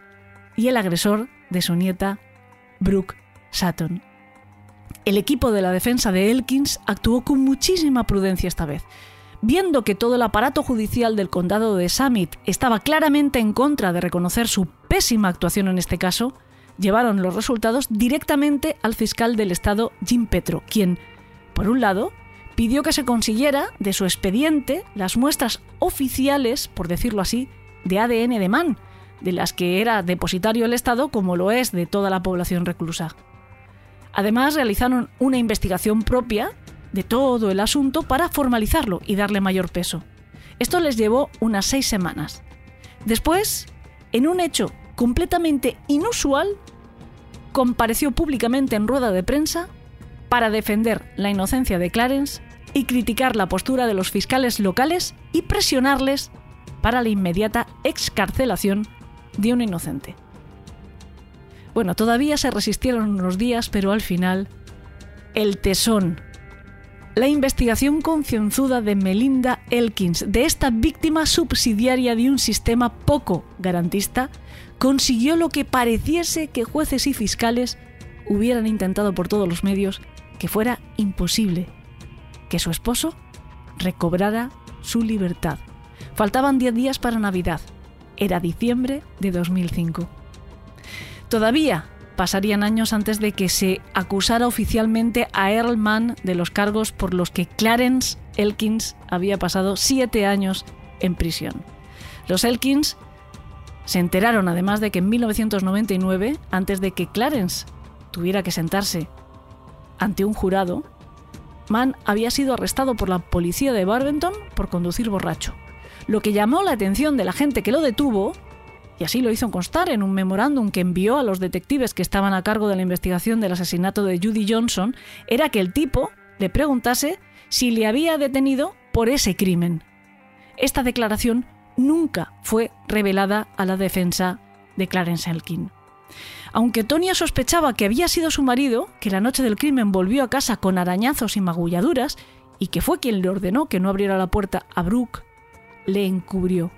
S5: y el agresor de su nieta Brooke Sutton. El equipo de la defensa de Elkins actuó con muchísima prudencia esta vez. Viendo que todo el aparato judicial del condado de Summit estaba claramente en contra de reconocer su pésima actuación en este caso, llevaron los resultados directamente al fiscal del estado Jim Petro, quien, por un lado, pidió que se consiguiera de su expediente las muestras oficiales, por decirlo así, de ADN de Mann, de las que era depositario el Estado como lo es de toda la población reclusa. Además, realizaron una investigación propia de todo el asunto para formalizarlo y darle mayor peso. Esto les llevó unas seis semanas. Después, en un hecho completamente inusual, compareció públicamente en rueda de prensa para defender la inocencia de Clarence y criticar la postura de los fiscales locales y presionarles para la inmediata excarcelación de un inocente. Bueno, todavía se resistieron unos días, pero al final, el tesón. La investigación concienzuda de Melinda Elkins, de esta víctima subsidiaria de un sistema poco garantista, consiguió lo que pareciese que jueces y fiscales hubieran intentado por todos los medios que fuera imposible, que su esposo recobrara su libertad. Faltaban 10 días para Navidad. Era diciembre de 2005. Todavía pasarían años antes de que se acusara oficialmente a Earl Mann de los cargos por los que Clarence Elkins había pasado siete años en prisión. Los Elkins se enteraron además de que en 1999, antes de que Clarence tuviera que sentarse ante un jurado, Mann había sido arrestado por la policía de Barbenton por conducir borracho. Lo que llamó la atención de la gente que lo detuvo, y así lo hizo constar en un memorándum que envió a los detectives que estaban a cargo de la investigación del asesinato de Judy Johnson, era que el tipo le preguntase si le había detenido por ese crimen. Esta declaración nunca fue revelada a la defensa de Clarence Elkin. Aunque Tonya sospechaba que había sido su marido, que la noche del crimen volvió a casa con arañazos y magulladuras, y que fue quien le ordenó que no abriera la puerta a Brooke, le encubrió.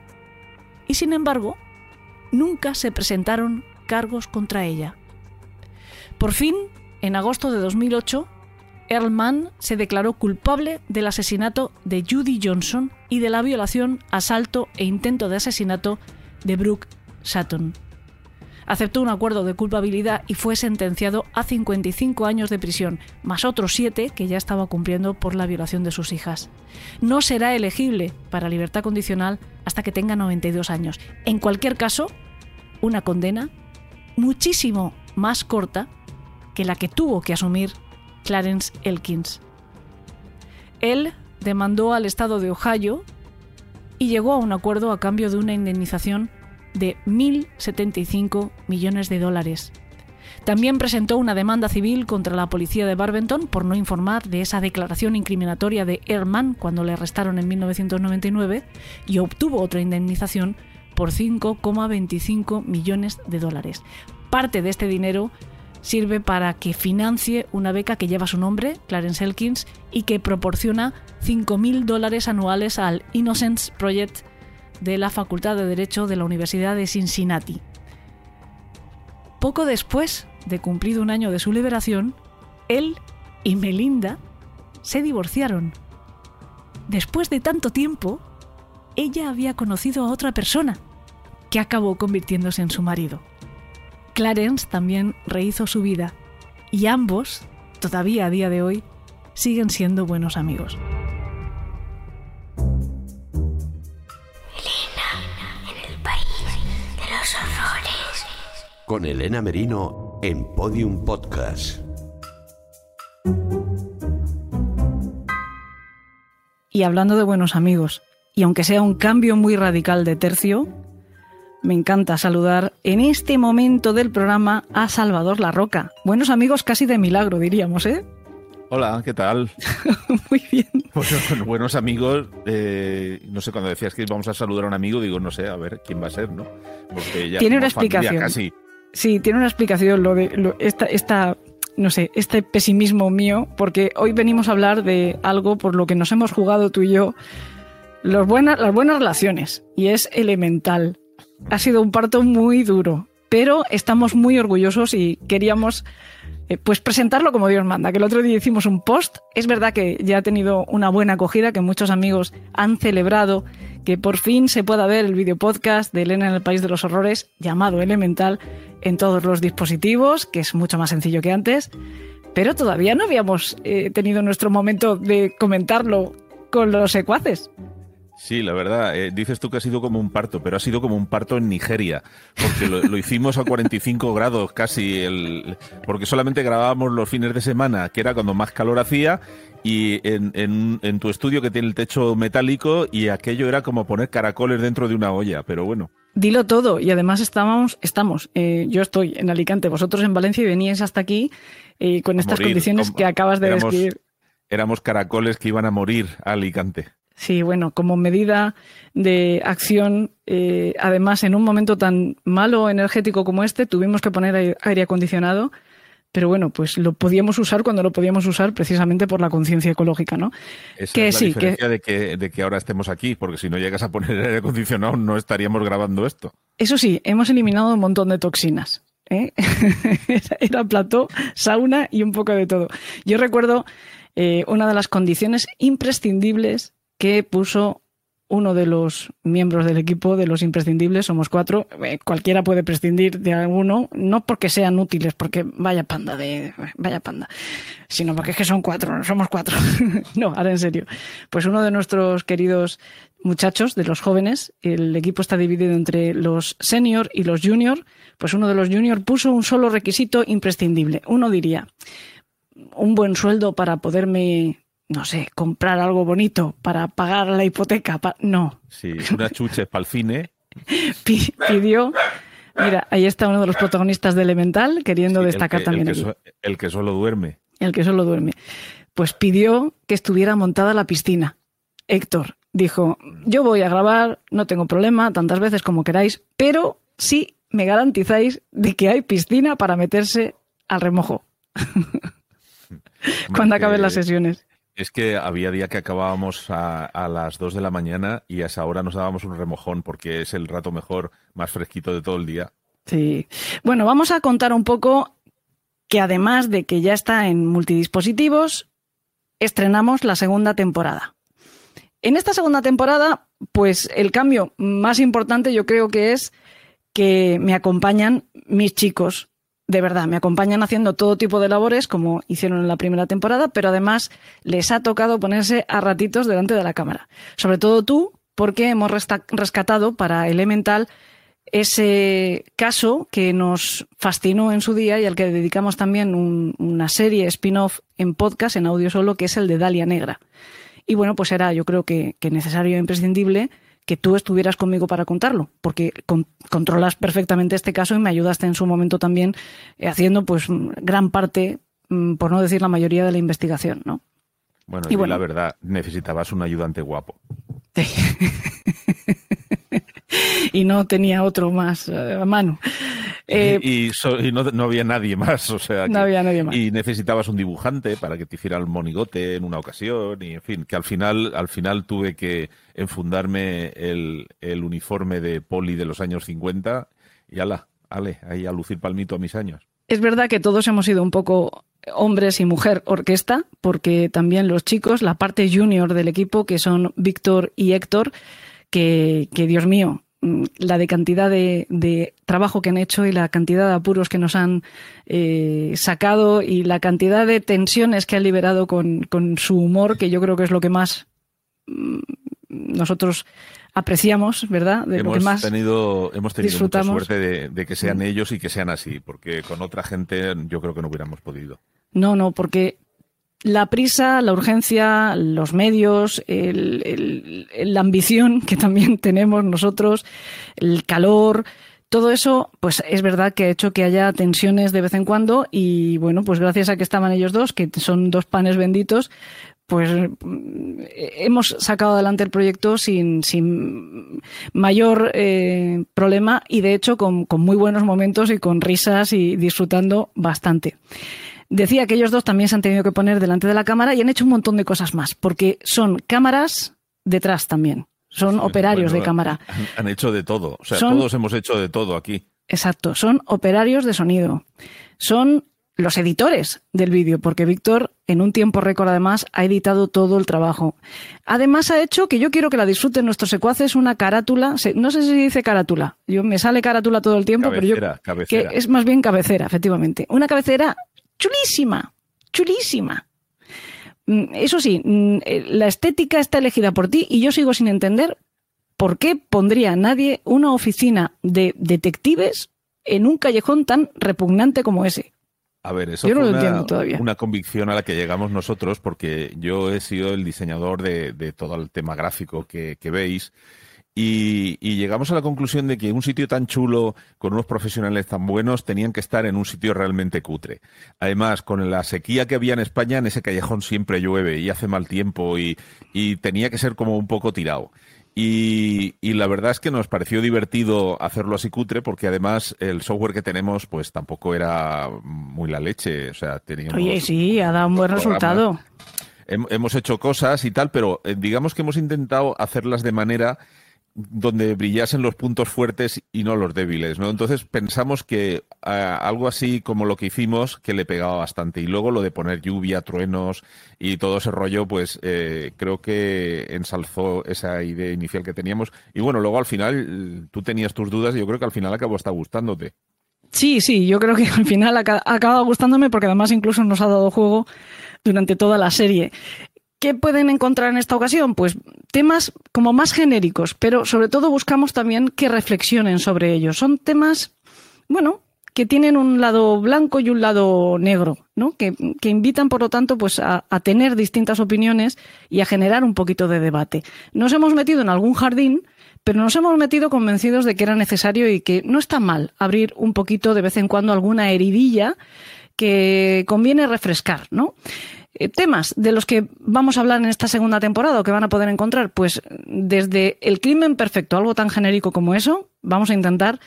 S5: Y sin embargo, nunca se presentaron cargos contra ella. Por fin, en agosto de 2008, Earl Mann se declaró culpable del asesinato de Judy Johnson y de la violación, asalto e intento de asesinato de Brooke Sutton. Aceptó un acuerdo de culpabilidad y fue sentenciado a 55 años de prisión, más otros 7 que ya estaba cumpliendo por la violación de sus hijas. No será elegible para libertad condicional hasta que tenga 92 años. En cualquier caso, una condena muchísimo más corta que la que tuvo que asumir Clarence Elkins. Él demandó al estado de Ohio y llegó a un acuerdo a cambio de una indemnización de 1.075 millones de dólares. También presentó una demanda civil contra la policía de Barbenton por no informar de esa declaración incriminatoria de Ehrman cuando le arrestaron en 1999 y obtuvo otra indemnización por 5,25 millones de dólares. Parte de este dinero sirve para que financie una beca que lleva su nombre, Clarence Elkins, y que proporciona 5.000 dólares anuales al Innocence Project de la Facultad de Derecho de la Universidad de Cincinnati. Poco después de cumplido un año de su liberación, él y Melinda se divorciaron. Después de tanto tiempo, ella había conocido a otra persona, que acabó convirtiéndose en su marido. Clarence también rehizo su vida, y ambos, todavía a día de hoy, siguen siendo buenos amigos.
S4: Con Elena Merino en Podium Podcast.
S5: Y hablando de buenos amigos, y aunque sea un cambio muy radical de tercio, me encanta saludar en este momento del programa a Salvador La Roca. Buenos amigos casi de milagro, diríamos, ¿eh?
S7: Hola, ¿qué tal?
S5: Muy bien.
S7: Bueno, buenos amigos, eh, no sé, cuando decías que íbamos a saludar a un amigo, digo, no sé, a ver quién va a ser, ¿no?
S5: Porque ya Tiene una explicación. Casi. Sí, tiene una explicación lo de esta, esta, no sé, este pesimismo mío, porque hoy venimos a hablar de algo por lo que nos hemos jugado tú y yo, los buenas, las buenas relaciones, y es elemental. Ha sido un parto muy duro, pero estamos muy orgullosos y queríamos eh, pues presentarlo como Dios manda, que el otro día hicimos un post, es verdad que ya ha tenido una buena acogida, que muchos amigos han celebrado que por fin se pueda ver el video podcast de Elena en el País de los Horrores, llamado Elemental, en todos los dispositivos, que es mucho más sencillo que antes, pero todavía no habíamos eh, tenido nuestro momento de comentarlo con los secuaces.
S7: Sí, la verdad, eh, dices tú que ha sido como un parto, pero ha sido como un parto en Nigeria, porque lo, hicimos a 45 grados casi, el, porque solamente grabábamos los fines de semana, que era cuando más calor hacía, y en, en, tu estudio que tiene el techo metálico, y aquello era como poner caracoles dentro de una olla, pero bueno.
S5: Dilo todo, y además estábamos, estamos, eh, yo estoy en Alicante, vosotros en Valencia y veníais hasta aquí eh, con estas condiciones que acabas de describir.
S7: Éramos caracoles que iban a morir a Alicante.
S5: Sí, bueno, como medida de acción, eh, además en un momento tan malo energético como este, tuvimos que poner aire acondicionado, pero bueno, pues lo podíamos usar cuando lo podíamos usar precisamente por la conciencia ecológica, ¿no?
S7: Esa que es la sí, diferencia de, que, de que ahora estemos aquí, porque si no llegas a poner aire acondicionado no estaríamos grabando esto.
S5: Eso sí, hemos eliminado un montón de toxinas. ¿eh? Era plató, sauna y un poco de todo. Yo recuerdo eh, una de las condiciones imprescindibles que puso uno de los miembros del equipo de los imprescindibles, somos cuatro, eh, cualquiera puede prescindir de alguno, no porque sean útiles, porque vaya panda de vaya panda, sino porque es que son cuatro, somos cuatro. no, ahora en serio. Pues uno de nuestros queridos muchachos, de los jóvenes, el equipo está dividido entre los senior y los junior, pues uno de los junior puso un solo requisito imprescindible. Uno diría, un buen sueldo para poderme no sé, comprar algo bonito para pagar la hipoteca. No.
S7: Sí, una chuche para el cine.
S5: Pidió. Mira, ahí está uno de los protagonistas de Elemental queriendo destacar también.
S7: El que, el que solo duerme.
S5: El que solo duerme. Pues pidió que estuviera montada la piscina. Héctor dijo: Yo voy a grabar, no tengo problema, tantas veces como queráis, pero sí me garantizáis de que hay piscina para meterse al remojo. Cuando acaben las sesiones.
S7: Es que había día que acabábamos a, las 2 de la mañana y a esa hora nos dábamos un remojón porque es el rato mejor, más fresquito de todo el día.
S5: Sí. Bueno, vamos a contar un poco que además de que ya está en multidispositivos, estrenamos la segunda temporada. En esta segunda temporada, pues el cambio más importante yo creo que es que me acompañan mis chicos de verdad, me acompañan haciendo todo tipo de labores, como hicieron en la primera temporada, pero además les ha tocado ponerse a ratitos delante de la cámara. Sobre todo tú, porque hemos rescatado para Elemental ese caso que nos fascinó en su día y al que dedicamos también una serie spin-off en podcast, en audio solo, que es el de Dalia Negra. Y bueno, pues era yo creo que, que necesario e imprescindible que tú estuvieras conmigo para contarlo, porque controlas perfectamente este caso y me ayudaste en su momento también eh, haciendo pues gran parte, mm, por no decir la mayoría de la investigación, ¿no?
S7: Bueno, y, la verdad, necesitabas un ayudante guapo.
S5: y no tenía otro más eh, a mano. Eh,
S7: y, so- y no, no había nadie más, o sea.
S5: No había nadie más.
S7: Y necesitabas un dibujante para que te hiciera el monigote en una ocasión, y en fin, que al final, al final tuve que enfundarme el, el uniforme de poli de los años 50 y ala, ale, ahí a lucir palmito a mis años.
S5: Es verdad que todos hemos sido un poco hombres y mujer orquesta, porque también los chicos, la parte junior del equipo, que son Víctor y Héctor, que, que Dios mío, la de cantidad de, de trabajo que han hecho y la cantidad de apuros que nos han eh, sacado y la cantidad de tensiones que han liberado con, con su humor, que yo creo que es lo que más mm, nosotros apreciamos, ¿verdad? De lo
S7: hemos
S5: que más
S7: tenido, hemos tenido mucha suerte de, de que sean
S5: Mm.
S7: ellos y que sean así, porque con otra gente yo creo que no hubiéramos podido.
S5: No, no, porque la prisa, la urgencia, los medios, el- la ambición que también tenemos nosotros, el calor, todo eso, pues es verdad que ha hecho que haya tensiones de vez en cuando y bueno, pues gracias a que estaban ellos dos, que son dos panes benditos, pues mm, hemos sacado adelante el proyecto sin, sin mayor eh, problema y de hecho con, con muy buenos momentos y con risas y disfrutando bastante. Decía que ellos dos también se han tenido que poner delante de la cámara y han hecho un montón de cosas más, porque son cámaras detrás también. Son operarios
S7: Bueno,
S5: de cámara.
S7: Han, han hecho de todo, o sea,
S5: Son-
S7: todos hemos hecho de todo aquí.
S5: Exacto, son operarios de sonido. Son los editores del vídeo, porque Víctor, en un tiempo récord además, ha editado todo el trabajo. Además ha hecho que yo quiero que la disfruten nuestros secuaces una carátula, no sé si dice carátula, yo me sale carátula todo el tiempo, pero
S7: Cabecera,
S5: yo
S7: cabecera.
S5: que es más bien cabecera, efectivamente. Una cabecera chulísima, chulísima. Mm, Eso sí, mm, eh, la estética está elegida por ti y yo sigo sin entender por qué pondría nadie una oficina de detectives en un callejón tan repugnante como ese.
S7: A ver, eso
S5: Yo no
S7: fue
S5: lo
S7: una,
S5: todavía.
S7: una convicción a la que llegamos nosotros porque yo he sido el diseñador de, de todo el tema gráfico que, que veis y, y llegamos a la conclusión de que un sitio tan chulo, con unos profesionales tan buenos, tenían que estar en un sitio realmente cutre. Además, con la sequía que había en España, en ese callejón siempre llueve y hace mal tiempo y, y tenía que ser como un poco tirado. Y, y la verdad es que nos pareció divertido hacerlo así cutre porque además el software que tenemos pues tampoco era muy la leche. O sea, teníamos
S5: Oye, sí, ha dado un buen
S7: programas.
S5: resultado.
S7: Hem- hemos hecho cosas y tal, pero eh, digamos que hemos intentado hacerlas de manera donde brillasen los puntos fuertes y no los débiles, ¿no? Entonces pensamos que ah, algo así como lo que hicimos, que le pegaba bastante. Y luego lo de poner lluvia, truenos y todo ese rollo, pues eh, creo que ensalzó esa idea inicial que teníamos. Y bueno, luego al final tú tenías tus dudas y yo creo que al final acabó hasta gustándote.
S5: Sí, sí, yo creo que al final acabado gustándome porque además incluso nos ha dado juego durante toda la serie. ¿Qué pueden encontrar en esta ocasión? Pues temas como más genéricos, pero sobre todo buscamos también que reflexionen sobre ellos. Son temas, bueno, que tienen un lado blanco y un lado negro, ¿no? Que, invitan, por lo tanto, pues a tener distintas opiniones y a generar un poquito de debate. Nos hemos metido en algún jardín, pero nos hemos metido convencidos de que era necesario y que no está mal abrir un poquito de vez en cuando alguna heridilla que conviene refrescar, ¿no? Eh, temas de los que vamos a hablar en esta segunda temporada o que van a poder encontrar, pues desde el crimen perfecto, algo tan genérico como eso, vamos a intentar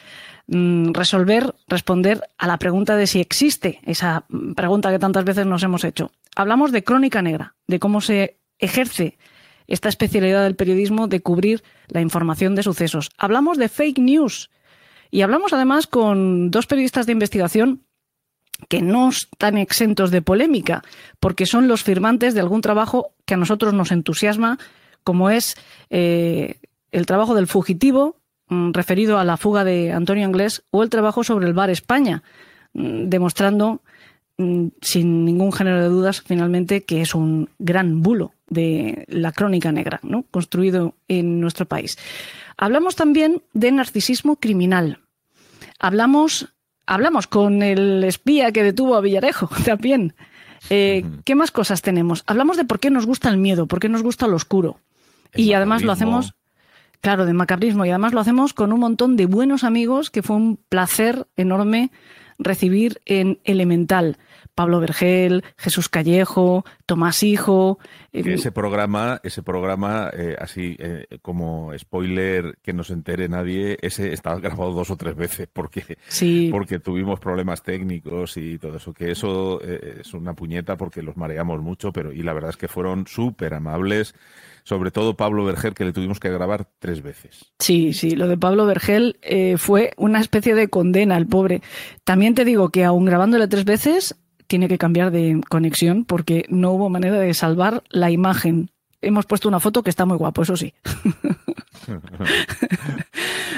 S5: mm, resolver, responder a la pregunta de si existe esa pregunta que tantas veces nos hemos hecho. Hablamos de crónica negra, de cómo se ejerce esta especialidad del periodismo de cubrir la información de sucesos. Hablamos de fake news y hablamos además con dos periodistas de investigación que no están exentos de polémica, porque son los firmantes de algún trabajo que a nosotros nos entusiasma, como es eh, el trabajo del fugitivo, mm, referido a la fuga de Antonio Anglés, o el trabajo sobre el Bar España, mm, demostrando mm, sin ningún género de dudas, finalmente, que es un gran bulo de la crónica negra, ¿no? construido en nuestro país. Hablamos también de narcisismo criminal. Hablamos, hablamos con el espía que detuvo a Villarejo también. Eh, ¿Qué más cosas tenemos? Hablamos de por qué nos gusta el miedo, por qué nos gusta lo oscuro.
S7: El
S5: y además lo hacemos, claro, de macabrismo, y además lo hacemos con un montón de buenos amigos que fue un placer enorme recibir en Elemental. Pablo Vergel, Jesús Callejo, Tomás Hijo.
S7: Ese programa, ese programa, eh, así eh, como spoiler que no se entere nadie, ese estaba grabado dos o tres veces porque,
S5: Sí.
S7: porque tuvimos problemas técnicos y todo eso. Que eso eh, es una puñeta porque los mareamos mucho, pero y la verdad es que fueron súper amables. Sobre todo Pablo Verger, que le tuvimos que grabar tres veces.
S5: Sí, sí, lo de Pablo Vergel eh, fue una especie de condena al pobre. También te digo que aun grabándole tres veces, tiene que cambiar de conexión porque no hubo manera de salvar la imagen. Hemos puesto una foto que está muy guapo, eso sí.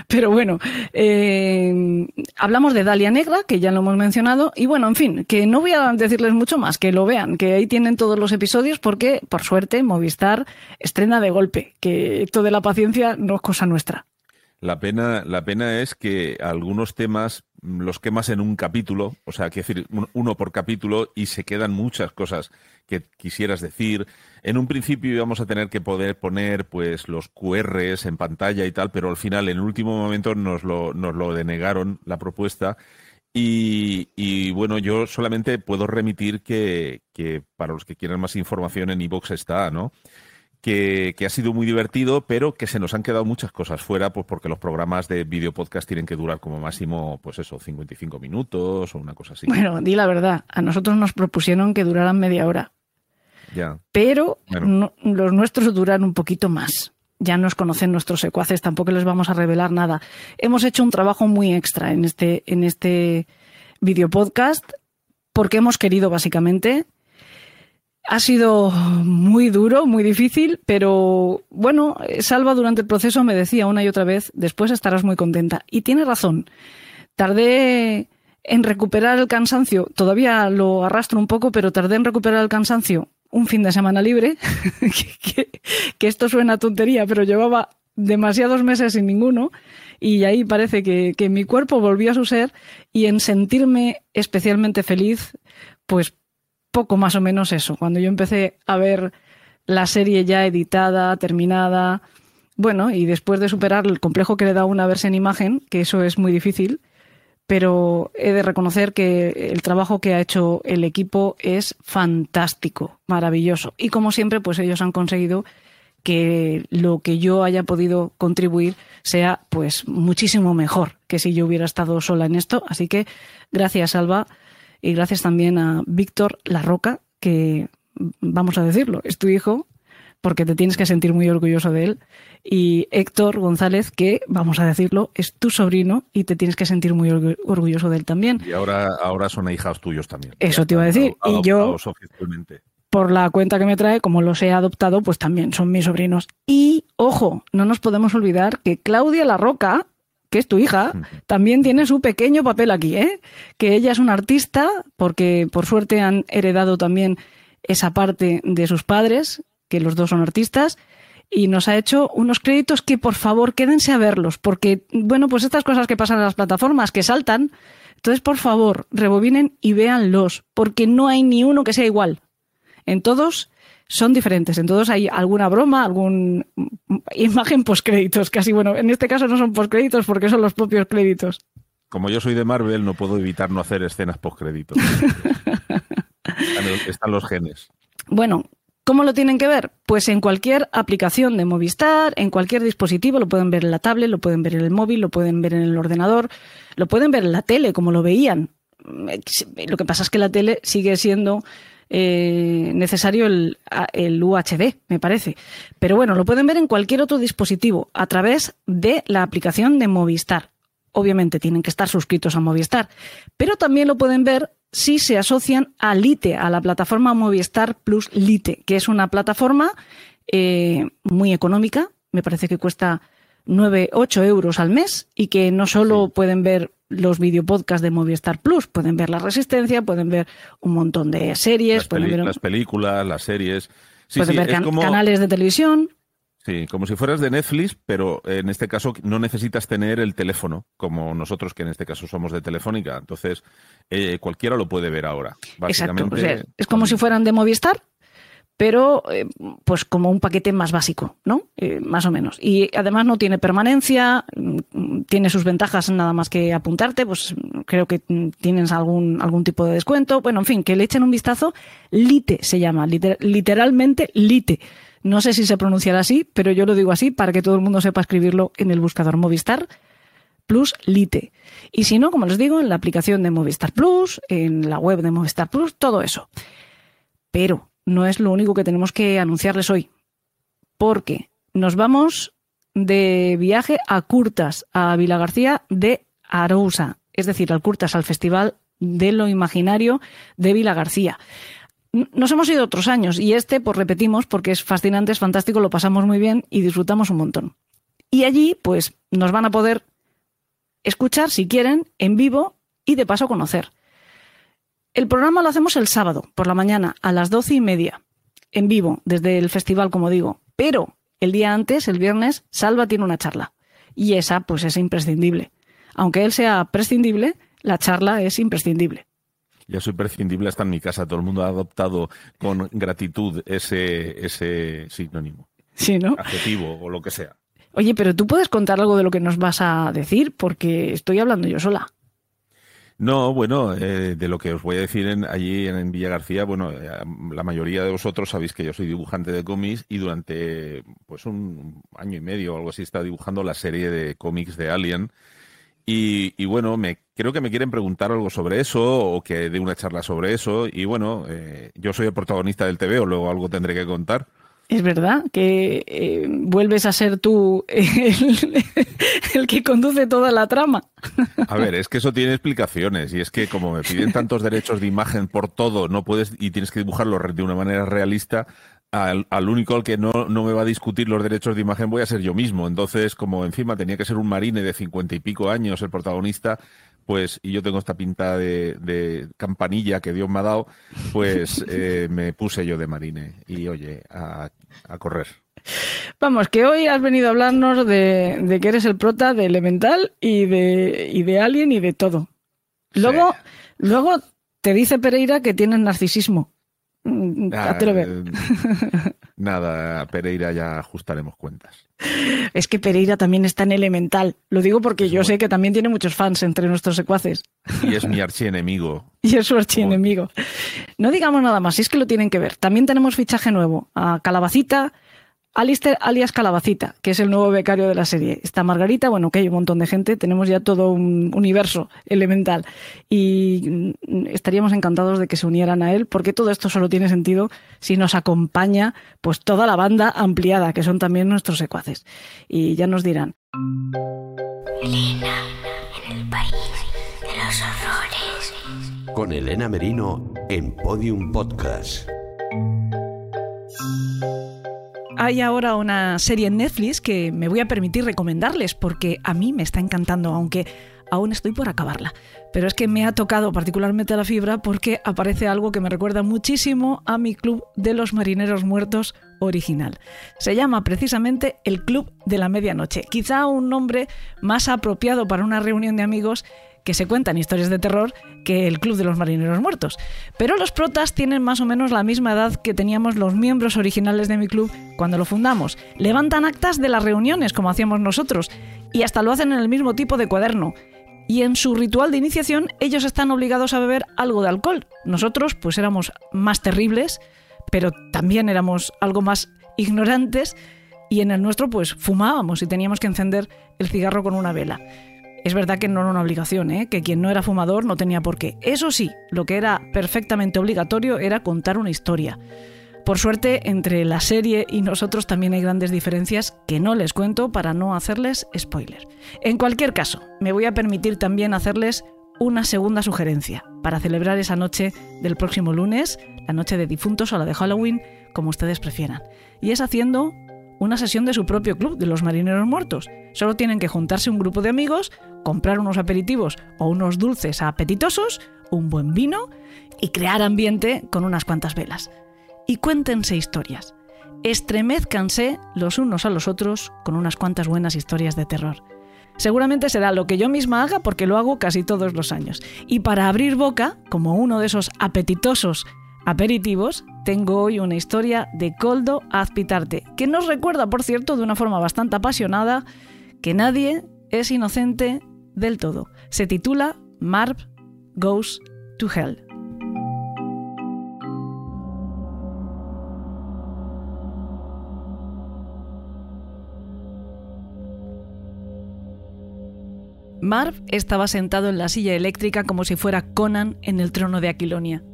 S5: Pero bueno, eh, hablamos de Dalia Negra, que ya lo hemos mencionado, y bueno, en fin, que no voy a decirles mucho más, que lo vean, que ahí tienen todos los episodios, porque por suerte Movistar estrena de golpe, que esto de la paciencia no es cosa nuestra.
S7: La pena, la pena es que algunos temas los quemas en un capítulo, o sea, quiero decir, un- uno por capítulo y se quedan muchas cosas que quisieras decir. En un principio íbamos a tener que poder poner pues los QRs en pantalla y tal, pero al final, en el último momento, nos lo, nos lo denegaron la propuesta. Y, bueno, yo solamente puedo remitir que, para los que quieran más información en iVoox está, ¿no? Que, que ha sido muy divertido, pero que se nos han quedado muchas cosas fuera, pues porque los programas de video podcast tienen que durar como máximo, pues eso, 55 minutos o una cosa así.
S5: Bueno, di la verdad, a nosotros nos propusieron que duraran media hora,
S7: Ya.
S5: pero
S7: Bueno.
S5: no- los nuestros duran un poquito más. Ya nos conocen nuestros secuaces, tampoco les vamos a revelar nada. Hemos hecho un trabajo muy extra en este, en este video podcast, porque hemos querido básicamente. Ha sido muy duro, muy difícil, pero bueno, Salva durante el proceso me decía una y otra vez, después estarás muy contenta. Y tiene razón. Tardé en recuperar el cansancio, todavía lo arrastro un poco, pero tardé en recuperar el cansancio un fin de semana libre, que, esto suena tontería, pero llevaba demasiados meses sin ninguno y ahí parece que, que mi cuerpo volvió a su ser y en sentirme especialmente feliz, pues poco más o menos eso. Cuando yo empecé a ver la serie ya editada, terminada, bueno, y después de superar el complejo que le da una verse en imagen, que eso es muy difícil, pero he de reconocer que el trabajo que ha hecho el equipo es fantástico, maravilloso. Y como siempre, pues ellos han conseguido que lo que yo haya podido contribuir sea pues muchísimo mejor que si yo hubiera estado sola en esto. Así que gracias, Alba, y gracias también a Víctor La Roca, que vamos a decirlo, es tu hijo, porque te tienes que sentir muy orgulloso de él. Y Héctor González, que, vamos a decirlo, es tu sobrino y te tienes que sentir muy orgu- orgulloso de él también.
S7: Y ahora, ahora son ahijados tuyos también.
S5: Eso te iba a decir, y yo-. Por la cuenta que me trae, como los he adoptado, pues también son mis sobrinos. Y, ojo, no nos podemos olvidar que Claudia La Roca, que es tu hija, también tiene su pequeño papel aquí, ¿eh? Que ella es una artista, porque por suerte han heredado también esa parte de sus padres, que los dos son artistas, y nos ha hecho unos créditos que por favor quédense a verlos, porque, bueno, pues estas cosas que pasan en las plataformas, que saltan, entonces por favor, rebobinen y véanlos, porque no hay ni uno que sea igual. En todos son diferentes, en todos hay alguna broma, algún imagen postcréditos, casi bueno, en este caso no son postcréditos porque son los propios créditos.
S7: Como yo soy de Marvel, no puedo evitar no hacer escenas postcréditos. están, están los genes.
S5: Bueno, ¿cómo lo tienen que ver? Pues en cualquier aplicación de Movistar, en cualquier dispositivo, lo pueden ver en la tablet, lo pueden ver en el móvil, lo pueden ver en el ordenador, lo pueden ver en la tele, como lo veían. Lo que pasa es que la tele sigue siendo eh, necesario el, el UHD, me parece. Pero bueno, lo pueden ver en cualquier otro dispositivo a través de la aplicación de Movistar. Obviamente tienen que estar suscritos a Movistar, pero también lo pueden ver si se asocian a Lite, a la plataforma Movistar Plus Lite, que es una plataforma eh, muy económica, me parece que cuesta 9, 8 euros al mes y que no solo
S7: Sí.
S5: pueden ver los videopodcasts de Movistar Plus, pueden ver La Resistencia, pueden ver un montón de series,
S7: Las,
S5: pueden ver,
S7: las películas, las series. Sí,
S5: pueden
S7: sí,
S5: ver can-
S7: como,
S5: canales de televisión.
S7: sí, como si fueras de Netflix, pero en este caso no necesitas tener el teléfono, como nosotros que en este caso somos de Telefónica. Entonces, eh, cualquiera lo puede ver ahora.
S5: Exacto.
S7: Básicamente,
S5: o sea, es como si fueran de Movistar, pero eh, pues como un paquete más básico, ¿no? Eh, más o menos. Y además no tiene permanencia, mm, tiene sus ventajas nada más que apuntarte, pues creo que mm, tienes algún, algún tipo de descuento. Bueno, en fin, que le echen un vistazo. Lite se llama, liter- literalmente Lite. No sé si se pronunciará así, pero yo lo digo así para que todo el mundo sepa escribirlo en el buscador Movistar Plus Lite. Y si no, como les digo, en la aplicación de Movistar Plus, en la web de Movistar Plus, todo eso. Pero no es lo único que tenemos que anunciarles hoy, porque nos vamos de viaje a Curtas, a Vila García de Arousa, es decir, al Curtas, al Festival de lo Imaginario de Vila García. Nos hemos ido otros años y este, pues repetimos, porque es fascinante, es fantástico, lo pasamos muy bien y disfrutamos un montón. Y allí, pues, nos van a poder escuchar, si quieren, en vivo y de paso conocer. El programa lo hacemos el sábado, por la mañana, a las doce y media, en vivo, desde el festival, como digo. Pero el día antes, el viernes, Salva tiene una charla. Y esa, pues, es imprescindible. Aunque él sea prescindible, la charla es imprescindible.
S7: Ya soy prescindible hasta en mi casa. Todo el mundo ha adoptado con gratitud ese, ese sinónimo,
S5: Sí, ¿no?
S7: adjetivo o lo que sea.
S5: Oye, pero tú puedes contar algo de lo que nos vas a decir, porque estoy hablando yo sola.
S7: No, bueno, eh, de lo que os voy a decir en- allí en, Villa García, bueno, eh, la mayoría de vosotros sabéis que yo soy dibujante de cómics y durante pues un año y medio o algo así está dibujando la serie de cómics de Alien. Y, y bueno, me, creo que me quieren preguntar algo sobre eso o que dé una charla sobre eso. Y bueno, eh, yo soy el protagonista del TV o luego algo tendré que contar.
S5: Es verdad que eh, vuelves a ser tú el, el que conduce toda la trama.
S7: A ver, es que eso tiene explicaciones y es que como me piden tantos derechos de imagen por todo, no puedes y tienes que dibujarlo de una manera realista, al, al único al que no, no me va a discutir los derechos de imagen voy a ser yo mismo. Entonces, como encima tenía que ser un marine de cincuenta y pico años el protagonista, pues, y yo tengo esta pinta de, de campanilla que Dios me ha dado, pues eh, me puse yo de marine y oye, a, a correr.
S5: Vamos, que hoy has venido a hablarnos de, de que eres el prota de Elemental y de, y de Alien y de todo. Luego, luego te dice Pereira que tienes narcisismo. Mm,
S7: Ah,
S5: háztelo ver.
S7: eh, nada, Pereira ya ajustaremos cuentas.
S5: Es que Pereira también está en Elemental. Lo digo porque
S7: Es
S5: yo sé que también tiene muchos fans entre nuestros secuaces.
S7: Y es mi archienemigo.
S5: Y es su archienemigo. No digamos nada más, si es que lo tienen que ver. También tenemos fichaje nuevo a Calabacita, Alistair alias Calabacita, que es el nuevo becario de la serie. Está Margarita, bueno, que hay un montón de gente, tenemos ya todo un universo elemental. Y mm, estaríamos encantados de que se unieran a él, porque todo esto solo tiene sentido si nos acompaña pues toda la banda ampliada, que son también nuestros secuaces. Y ya nos dirán.
S4: Con Elena Merino en Podium Podcast.
S5: Hay ahora una serie en Netflix que me voy a permitir recomendarles porque a mí me está encantando, aunque aún estoy por acabarla. Pero es que me ha tocado particularmente la fibra porque aparece algo que me recuerda muchísimo a mi club de los marineros muertos original. Se llama precisamente el Club de la Medianoche. Quizá un nombre más apropiado para una reunión de amigos que se cuentan historias de terror que el Club de los Marineros Muertos. Pero los protas tienen más o menos la misma edad que teníamos los miembros originales de mi club cuando lo fundamos. Levantan actas de las reuniones como hacíamos nosotros y hasta lo hacen en el mismo tipo de cuaderno. Y en su ritual de iniciación ellos están obligados a beber algo de alcohol. Nosotros pues éramos más terribles, pero también éramos algo más ignorantes y en el nuestro pues fumábamos y teníamos que encender el cigarro con una vela. Es verdad que no era una obligación, ¿eh? que quien no era fumador no tenía por qué. Eso sí, lo que era perfectamente obligatorio era contar una historia. Por suerte, entre la serie y nosotros también hay grandes diferencias que no les cuento para no hacerles spoiler. En cualquier caso, me voy a permitir también hacerles una segunda sugerencia para celebrar esa noche del próximo lunes, la noche de difuntos o la de Halloween, como ustedes prefieran. Y es haciendo una sesión de su propio club de los marineros muertos. Solo tienen que juntarse un grupo de amigos, comprar unos aperitivos o unos dulces apetitosos, un buen vino y crear ambiente con unas cuantas velas. Y cuéntense historias. Estremezcanse los unos a los otros con unas cuantas buenas historias de terror. Seguramente será lo que yo misma haga porque lo hago casi todos los años. Y para abrir boca, como uno de esos apetitosos aperitivos, tengo hoy una historia de Coldo Azpitarte, que nos recuerda, por cierto, de una forma bastante apasionada, que nadie es inocente del todo. Se titula Marv Goes to Hell. Marv estaba sentado en la silla eléctrica como si fuera Conan en el trono de Aquilonia.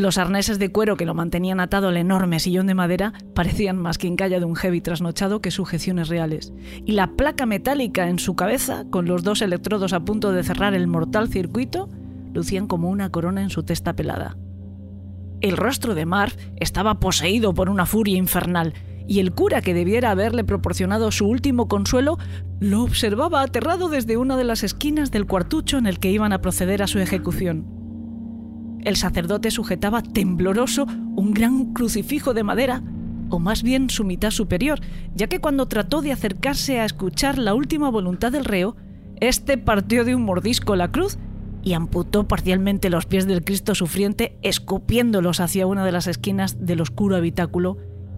S5: Los arneses de cuero que lo mantenían atado al enorme sillón de madera parecían más quincalla de un heavy trasnochado que sujeciones reales. Y la placa metálica en su cabeza, con los dos electrodos a punto de cerrar el mortal circuito, lucían como una corona en su testa pelada. El rostro de Marv estaba poseído por una furia infernal, y el cura que debiera haberle proporcionado su último consuelo lo observaba aterrado desde una de las esquinas del cuartucho en el que iban a proceder a su ejecución. El sacerdote sujetaba tembloroso un gran crucifijo de madera, o más bien su mitad superior, ya que cuando trató de acercarse a escuchar la última voluntad del reo, éste partió de un mordisco la cruz y amputó parcialmente los pies del Cristo sufriente, escupiéndolos hacia una de las esquinas del oscuro habitáculo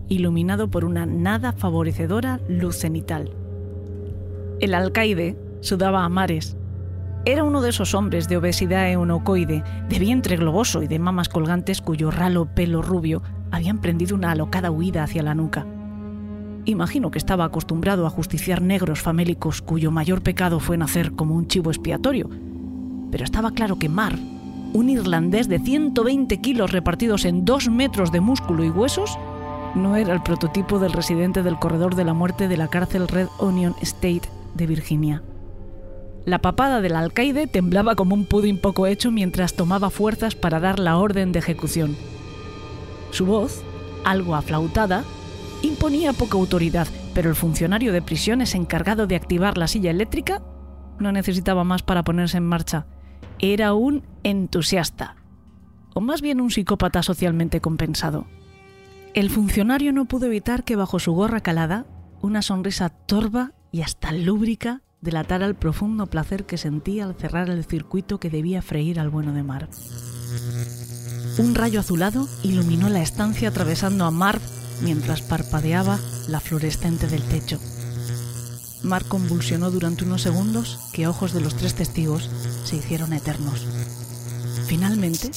S5: iluminado por una nada favorecedora luz cenital. El alcaide sudaba a mares. Era uno de esos hombres de obesidad eunocoide, de vientre globoso y de mamas colgantes cuyo ralo pelo rubio habían prendido una alocada huida hacia la nuca. Imagino que estaba acostumbrado a justiciar negros famélicos cuyo mayor pecado fue nacer como un chivo expiatorio. Pero estaba claro que Mar, un irlandés de 120 kilos repartidos en dos metros de músculo y huesos, no era el prototipo del residente del corredor de la muerte de la cárcel Red Onion State de Virginia. La papada del alcaide temblaba como un pudín poco hecho mientras tomaba fuerzas para dar la orden de ejecución. Su voz, algo aflautada, imponía poca autoridad, pero el funcionario de prisiones encargado de activar la silla eléctrica no necesitaba más para ponerse en marcha. Era un entusiasta, o más bien un psicópata socialmente compensado. El funcionario no pudo evitar que bajo su gorra calada, una sonrisa torva y hasta lúbrica delatara el profundo placer que sentía al cerrar el circuito que debía freír al bueno de Marv. Un rayo azulado iluminó la estancia atravesando a Marv mientras parpadeaba la fluorescente del techo. Marv convulsionó durante unos segundos que ojos de los tres testigos se hicieron eternos. Finalmente,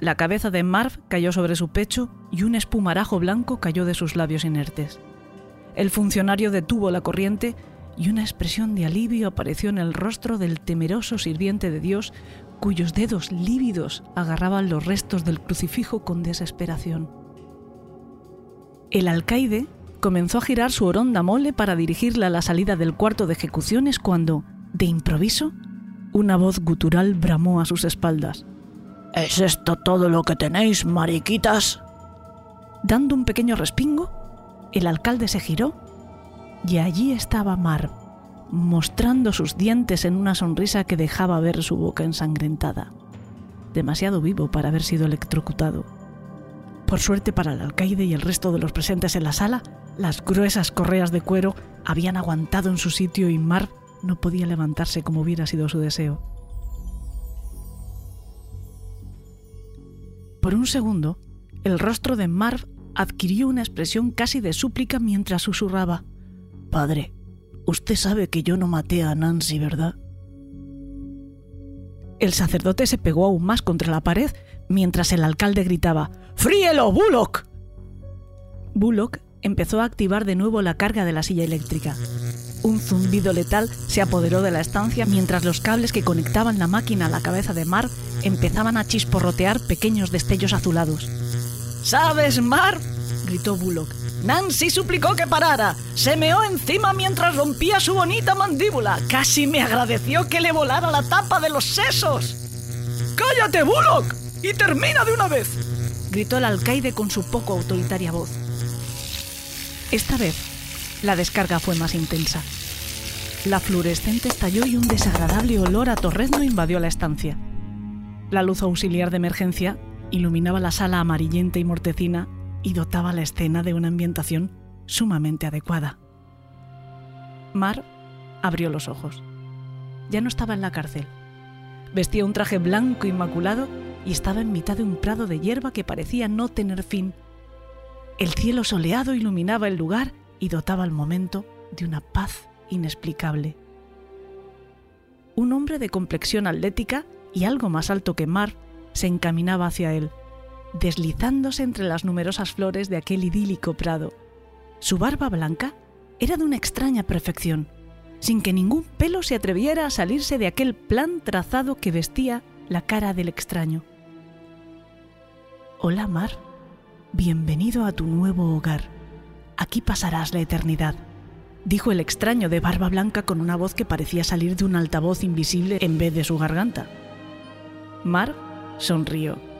S5: la cabeza de Marv cayó sobre su pecho y un espumarajo blanco cayó de sus labios inertes. El funcionario detuvo la corriente y una expresión de alivio apareció en el rostro del temeroso sirviente de Dios cuyos dedos lívidos agarraban los restos del crucifijo con desesperación. El alcaide comenzó a girar su oronda mole para dirigirla a la salida del cuarto de ejecuciones cuando, de improviso, una voz gutural bramó a sus espaldas. ¿Es esto todo lo que tenéis, mariquitas? Dando un pequeño respingo, el alcalde se giró y allí estaba Marv, mostrando sus dientes en una sonrisa que dejaba ver su boca ensangrentada, demasiado vivo para haber sido electrocutado. Por suerte para el alcaide y el resto de los presentes en la sala, las gruesas correas de cuero habían aguantado en su sitio y Marv no podía levantarse como hubiera sido su deseo. Por un segundo, el rostro de Marv adquirió una expresión casi de súplica mientras susurraba. Padre, usted sabe que yo no maté a Nancy, ¿verdad? El sacerdote se pegó aún más contra la pared mientras el alcalde gritaba ¡Fríelo, Bullock! Bullock empezó a activar de nuevo la carga de la silla eléctrica. Un zumbido letal se apoderó de la estancia mientras los cables que conectaban la máquina a la cabeza de Marv empezaban a chisporrotear pequeños destellos azulados. ¿Sabes, Marv? gritó Bullock. Nancy suplicó que parara. Se meó encima mientras rompía su bonita mandíbula. Casi me agradeció que le volara la tapa de los sesos. ¡Cállate, Bullock! ¡Y termina de una vez! gritó el alcaide con su poco autoritaria voz. Esta vez, la descarga fue más intensa. La fluorescente estalló y un desagradable olor a torrezno invadió la estancia. La luz auxiliar de emergencia iluminaba la sala amarillenta y mortecina y dotaba la escena de una ambientación sumamente adecuada. Mar abrió los ojos. Ya no estaba en la cárcel. Vestía un traje blanco inmaculado y estaba en mitad de un prado de hierba que parecía no tener fin. El cielo soleado iluminaba el lugar y dotaba el momento de una paz inexplicable. Un hombre de complexión atlética y algo más alto que Mar se encaminaba hacia él, deslizándose entre las numerosas flores de aquel idílico prado. Su barba blanca era de una extraña perfección, sin que ningún pelo se atreviera a salirse de aquel plan trazado que vestía la cara del extraño. Hola, Mar. Bienvenido a tu nuevo hogar. Aquí pasarás la eternidad, dijo el extraño de barba blanca con una voz que parecía salir de un altavoz invisible en vez de su garganta. Mar sonrió.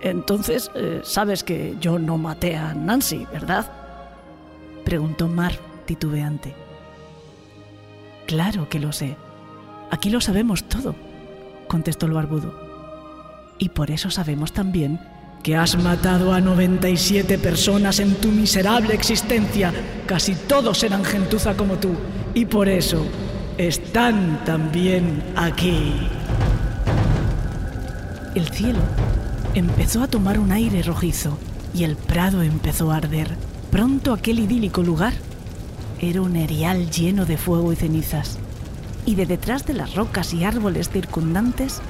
S5: Entonces, eh, sabes que yo no maté a Nancy, ¿verdad? Preguntó Mar, titubeante. Claro que lo sé. Aquí lo sabemos todo, contestó el barbudo. Y por eso sabemos también que has matado a 97 personas en tu miserable existencia. Casi todos eran gentuza como tú. Y por eso están también aquí. El cielo empezó a tomar un aire rojizo y el prado empezó a arder. Pronto aquel idílico lugar era un erial lleno de fuego y cenizas. Y de detrás de las rocas y árboles circundantes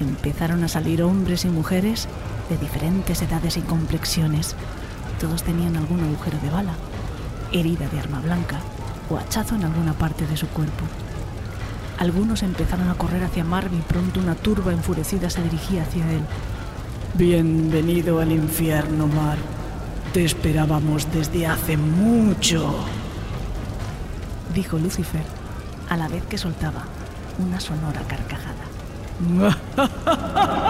S5: empezaron a salir hombres y mujeres de diferentes edades y complexiones. Todos tenían algún agujero de bala, herida de arma blanca o hachazo en alguna parte de su cuerpo. Algunos empezaron a correr hacia Marvin y pronto una turba enfurecida se dirigía hacia él. Bienvenido al infierno, Mar. Te esperábamos desde hace mucho, dijo Lucifer, a la vez que soltaba una sonora carcajada.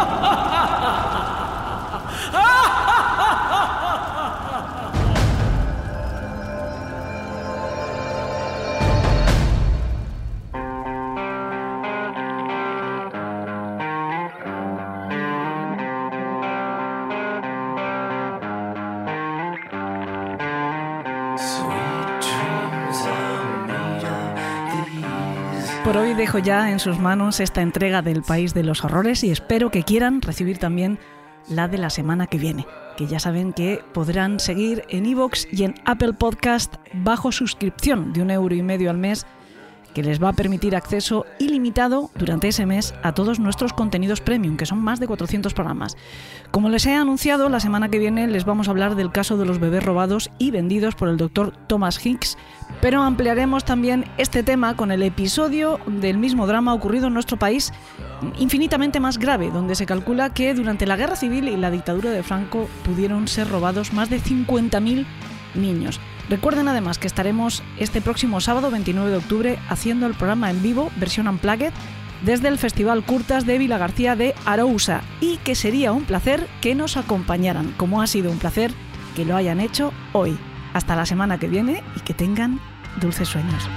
S5: Por hoy dejo ya en sus manos esta entrega del País de los Horrores y espero que quieran recibir también la de la semana que viene, que ya saben que podrán seguir en iVoox y en Apple Podcast bajo suscripción de un euro y medio al mes que les va a permitir acceso ilimitado durante ese mes a todos nuestros contenidos premium, que son más de 400 programas. Como les he anunciado, la semana que viene les vamos a hablar del caso de los bebés robados y vendidos por el doctor Thomas Hicks, pero ampliaremos también este tema con el episodio del mismo drama ocurrido en nuestro país, infinitamente más grave, donde se calcula que durante la guerra civil y la dictadura de Franco pudieron ser robados más de 50.000 niños. Recuerden además que estaremos este próximo sábado 29 de octubre haciendo el programa en vivo, versión unplugged, desde el Festival Curtas de Vila García de Arousa y que sería un placer que nos acompañaran, como ha sido un placer que lo hayan hecho hoy. Hasta la semana que viene y que tengan dulces sueños.